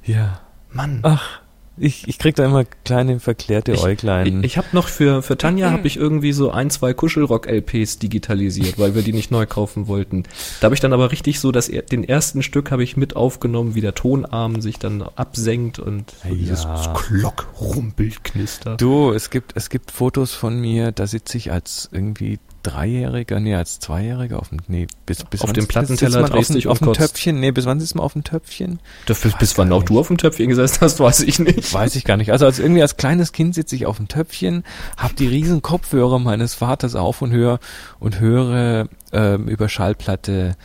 B: Ja.
C: Mann.
B: Ach, Ich, ich krieg da immer kleine verklärte
C: Ich,
B: Äuglein.
C: ich habe noch für, für Tanja habe ich irgendwie so ein, zwei Kuschelrock-LPs digitalisiert, weil wir die nicht neu kaufen wollten. Da habe ich dann aber richtig so, das, den ersten Stück habe ich mit aufgenommen, wie der Tonarm sich dann absenkt und so
B: Ja.
C: dieses Glock, Rumpelt, Knister.
B: Du, es gibt, es gibt Fotos von mir, da sitze ich als irgendwie Dreijähriger, nee, als Zweijähriger auf dem, nee, bis, bis
C: Auf dem Plattenteller
B: man
C: drehst
B: auf,
C: dich
B: dem- auf dem. Töpfchen, nee, bis wann sitzt man auf dem Töpfchen?
C: Das, bis, bis wann auch du
B: nicht.
C: auf dem Töpfchen gesessen hast, weiß ich nicht.
B: Weiß ich gar nicht. Also als irgendwie als kleines Kind sitze ich auf dem Töpfchen, hab die riesen Kopfhörer meines Vaters auf und höre und höre ähm, über Schallplatte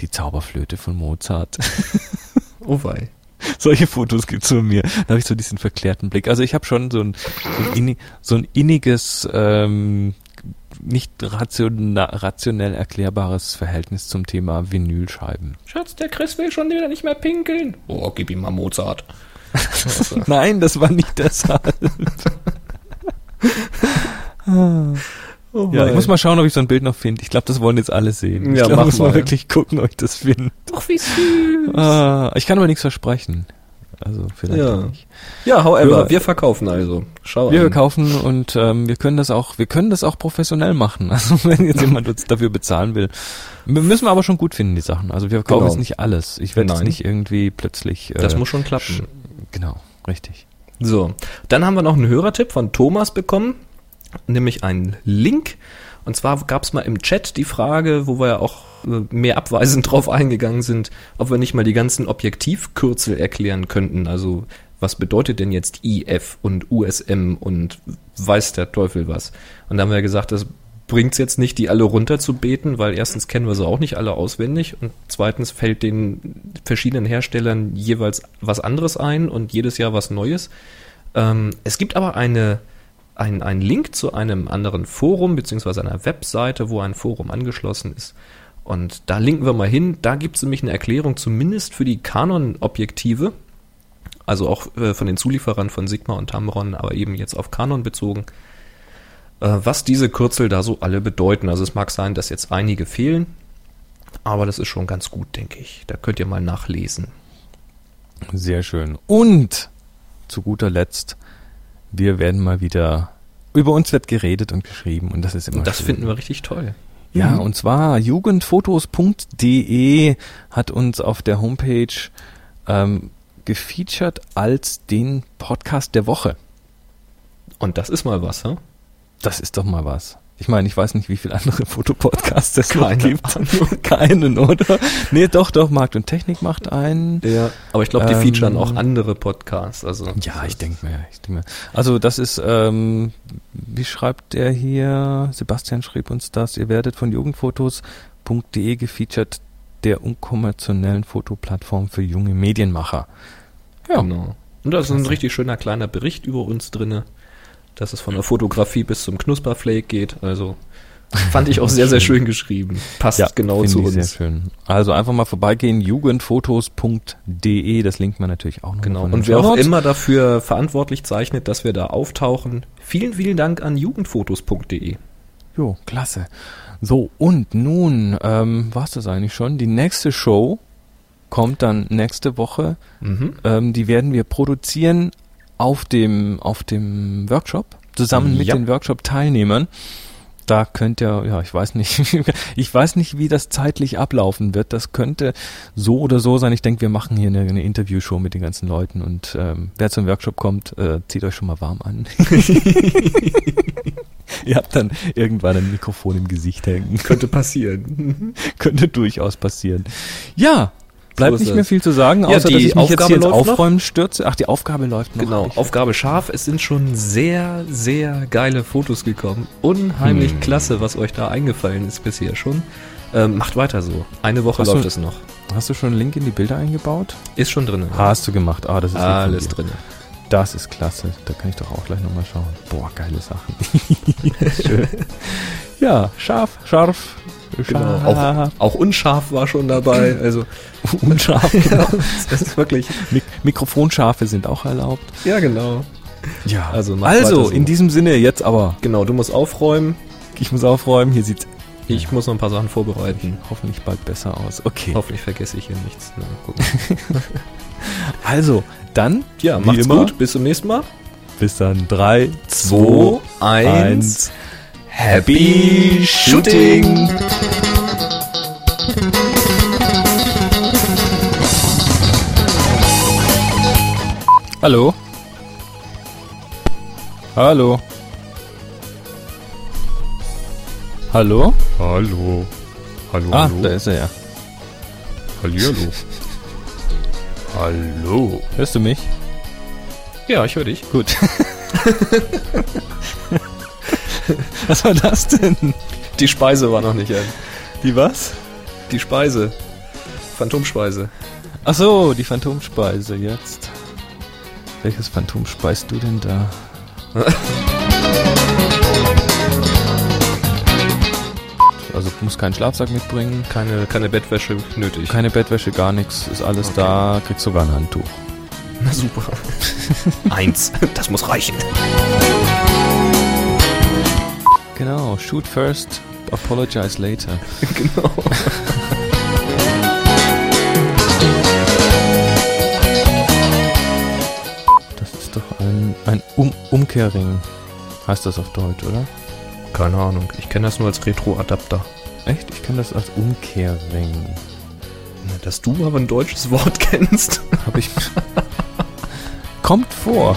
B: die Zauberflöte von Mozart.
C: Oh wei.
B: Solche Fotos gibt's von mir. Da habe ich so diesen verklärten Blick. Also ich habe schon so ein, so ein, inni- so ein inniges, ähm, nicht rationa, rationell erklärbares Verhältnis zum Thema Vinylscheiben.
C: Schatz, der Chris will schon wieder nicht mehr pinkeln. Oh, gib ihm mal Mozart.
B: Nein, das war nicht deshalb.
C: Oh
B: Ja, ich muss mal schauen, ob ich so ein Bild noch finde. Ich glaube, das wollen jetzt alle sehen.
C: Ja,
B: ich glaub, muss mal
C: mal.
B: wirklich gucken, ob ich das finde.
C: Ach, wie süß.
B: Ah, ich kann aber nichts versprechen. Also vielleicht
C: Ja.
B: nicht.
C: Ja, however,
B: Ja.
C: wir verkaufen also. Schau
B: Wir
C: an.
B: verkaufen und ähm, wir können das auch, wir können das auch professionell machen. Also wenn jetzt jemand uns dafür bezahlen will, M- müssen wir aber schon gut finden die Sachen. Also wir verkaufen
C: Genau.
B: jetzt nicht alles. Ich werde jetzt nicht irgendwie plötzlich. Äh,
C: Das muss schon klappen.
B: Genau, richtig.
C: So, dann haben wir noch einen Hörertipp von Thomas bekommen, nämlich einen Link. Und zwar gab es mal im Chat die Frage, wo wir ja auch äh, mehr abweisend drauf eingegangen sind, ob wir nicht mal die ganzen Objektivkürzel erklären könnten. Also was bedeutet denn jetzt IF und USM und weiß der Teufel was? Und da haben wir gesagt, das bringt's jetzt nicht, die alle runterzubeten, weil erstens kennen wir sie auch nicht alle auswendig und zweitens fällt den verschiedenen Herstellern jeweils was anderes ein und jedes Jahr was Neues. Ähm, es gibt aber eine, ein, ein Link zu einem anderen Forum beziehungsweise einer Webseite, wo ein Forum angeschlossen ist. Und da linken wir mal hin. Da gibt es nämlich eine Erklärung, zumindest für die Canon-Objektive, also auch äh, von den Zulieferern von Sigma und Tamron, aber eben jetzt auf Canon bezogen, äh, was diese Kürzel da so alle bedeuten. Also es mag sein, dass jetzt einige fehlen, aber das ist schon ganz gut, denke ich. Da könnt ihr mal nachlesen.
B: Sehr schön. Und zu guter Letzt, wir werden mal wieder über uns wird geredet und geschrieben und das ist immer
C: Und das
B: schön.
C: finden wir richtig toll.
B: Ja,
C: Mhm.
B: und zwar jugendfotos.de hat uns auf der Homepage ähm, gefeatured als den Podcast der Woche.
C: Und das ist mal was, hm?
B: Das ist doch mal was. Ich meine, ich weiß nicht, wie viele andere Fotopodcasts es noch gibt. Keinen, oder? Nee, doch, doch, Markt und Technik macht einen.
C: Ja. Aber ich glaube, die
B: Ähm,
C: featuren auch andere Podcasts. Also
B: Ja, ich denke mir, ich denke mir. Also das ist, ähm, wie schreibt der hier? Sebastian schrieb uns das. Ihr werdet von jugendfotos.de gefeatured, der unkonventionellen Fotoplattform für junge Medienmacher. Ja,
C: Genau. Und da ist ein richtig schöner kleiner Bericht über uns drinne, dass es von der Fotografie bis zum Knusperflake geht. Also fand ich auch sehr, sehr schön geschrieben. Passt
B: ja
C: genau zu uns.
B: Sehr schön. Also einfach mal vorbeigehen, jugendfotos.de, das linkt man natürlich auch noch.
C: Genau. Und wer auch immer dafür verantwortlich zeichnet, dass wir da auftauchen, vielen, vielen Dank an jugendfotos.de.
B: Jo, klasse. So, und nun, ähm, war's das eigentlich schon? Die nächste Show kommt dann nächste Woche.
C: Mhm.
B: Ähm, die werden wir produzieren auf dem, auf dem Workshop, zusammen mit
C: Ja.
B: den Workshop-Teilnehmern. Da könnt ihr, ja, ich weiß nicht, ich weiß nicht, wie das zeitlich ablaufen wird. Das könnte so oder so sein. Ich denke, wir machen hier eine, eine Interviewshow mit den ganzen Leuten und ähm, wer zum Workshop kommt, äh, zieht euch schon mal warm an. ihr habt dann irgendwann ein Mikrofon im Gesicht hängen.
C: Könnte passieren.
B: könnte durchaus passieren. Ja, bleibt
C: ist
B: nicht mehr viel zu sagen,
C: Ja,
B: außer
C: die
B: dass ich mich jetzt
C: Aufgabe
B: hier ins
C: läuft noch.
B: Aufräumen stürze. Ach, die Aufgabe läuft noch.
C: Genau,
B: Ich-
C: Aufgabe scharf. Es sind schon sehr, sehr geile Fotos gekommen. Unheimlich
B: Hm.
C: klasse, was euch da eingefallen ist bisher schon. Ähm, macht weiter so. Eine Woche
B: Hast du-
C: läuft es noch.
B: Hast du schon einen Link in die Bilder eingebaut?
C: Ist schon drin.
B: Hast du gemacht. Ah, das ist
C: Alles drin.
B: Das ist klasse. Da kann ich doch auch gleich nochmal schauen. Boah, geile Sachen. Schön. Ja, scharf, scharf.
C: Genau. Auch, auch unscharf war schon dabei. Also
B: unscharf.
C: ja, das ist wirklich.
B: Mik Mikrofonscharfe sind auch erlaubt.
C: Ja, genau.
B: Ja,
C: Also
B: also
C: so.
B: in diesem Sinne jetzt aber.
C: Genau, du musst aufräumen.
B: Ich muss aufräumen. Hier sieht's
C: Ich muss noch ein paar Sachen vorbereiten.
B: hoffentlich bald besser aus. Okay.
C: Hoffentlich vergesse ich hier nichts. Na.
B: Also, dann,
C: Ja, macht's
B: immer,
C: gut. Bis zum nächsten Mal.
B: Bis dann. 3,
C: 2,
B: 2,
C: 1.
B: 1.
C: Happy Shooting!
B: Hallo? Hallo? Hallo?
C: Hallo. Hallo,
B: Ah,
C: hallo.
B: da ist er ja.
C: Hallihallo. hallo.
B: Hörst du mich?
C: Ja, ich höre dich.
B: Gut. Was war das denn?
C: Die Speise war noch nicht ein.
B: Die was?
C: Die Speise. Phantomspeise.
B: Ach so, die Phantomspeise jetzt. Welches Phantom speist du denn da? also du musst keinen Schlafsack mitbringen,
C: Keine, keine Bettwäsche nötig.
B: keine Bettwäsche, gar nichts, ist alles da, kriegst sogar ein Handtuch.
C: Na super. Eins. Das muss reichen.
B: Genau, shoot first, apologize later.
C: genau.
B: Das ist doch ein, ein um Umkehrring, heißt das auf Deutsch, oder?
C: Keine Ahnung. Ich kenne das nur als Retro-Adapter.
B: Echt? Ich kenne das als Umkehrring.
C: Dass du aber ein deutsches Wort kennst.
B: Hab ich. Kommt vor.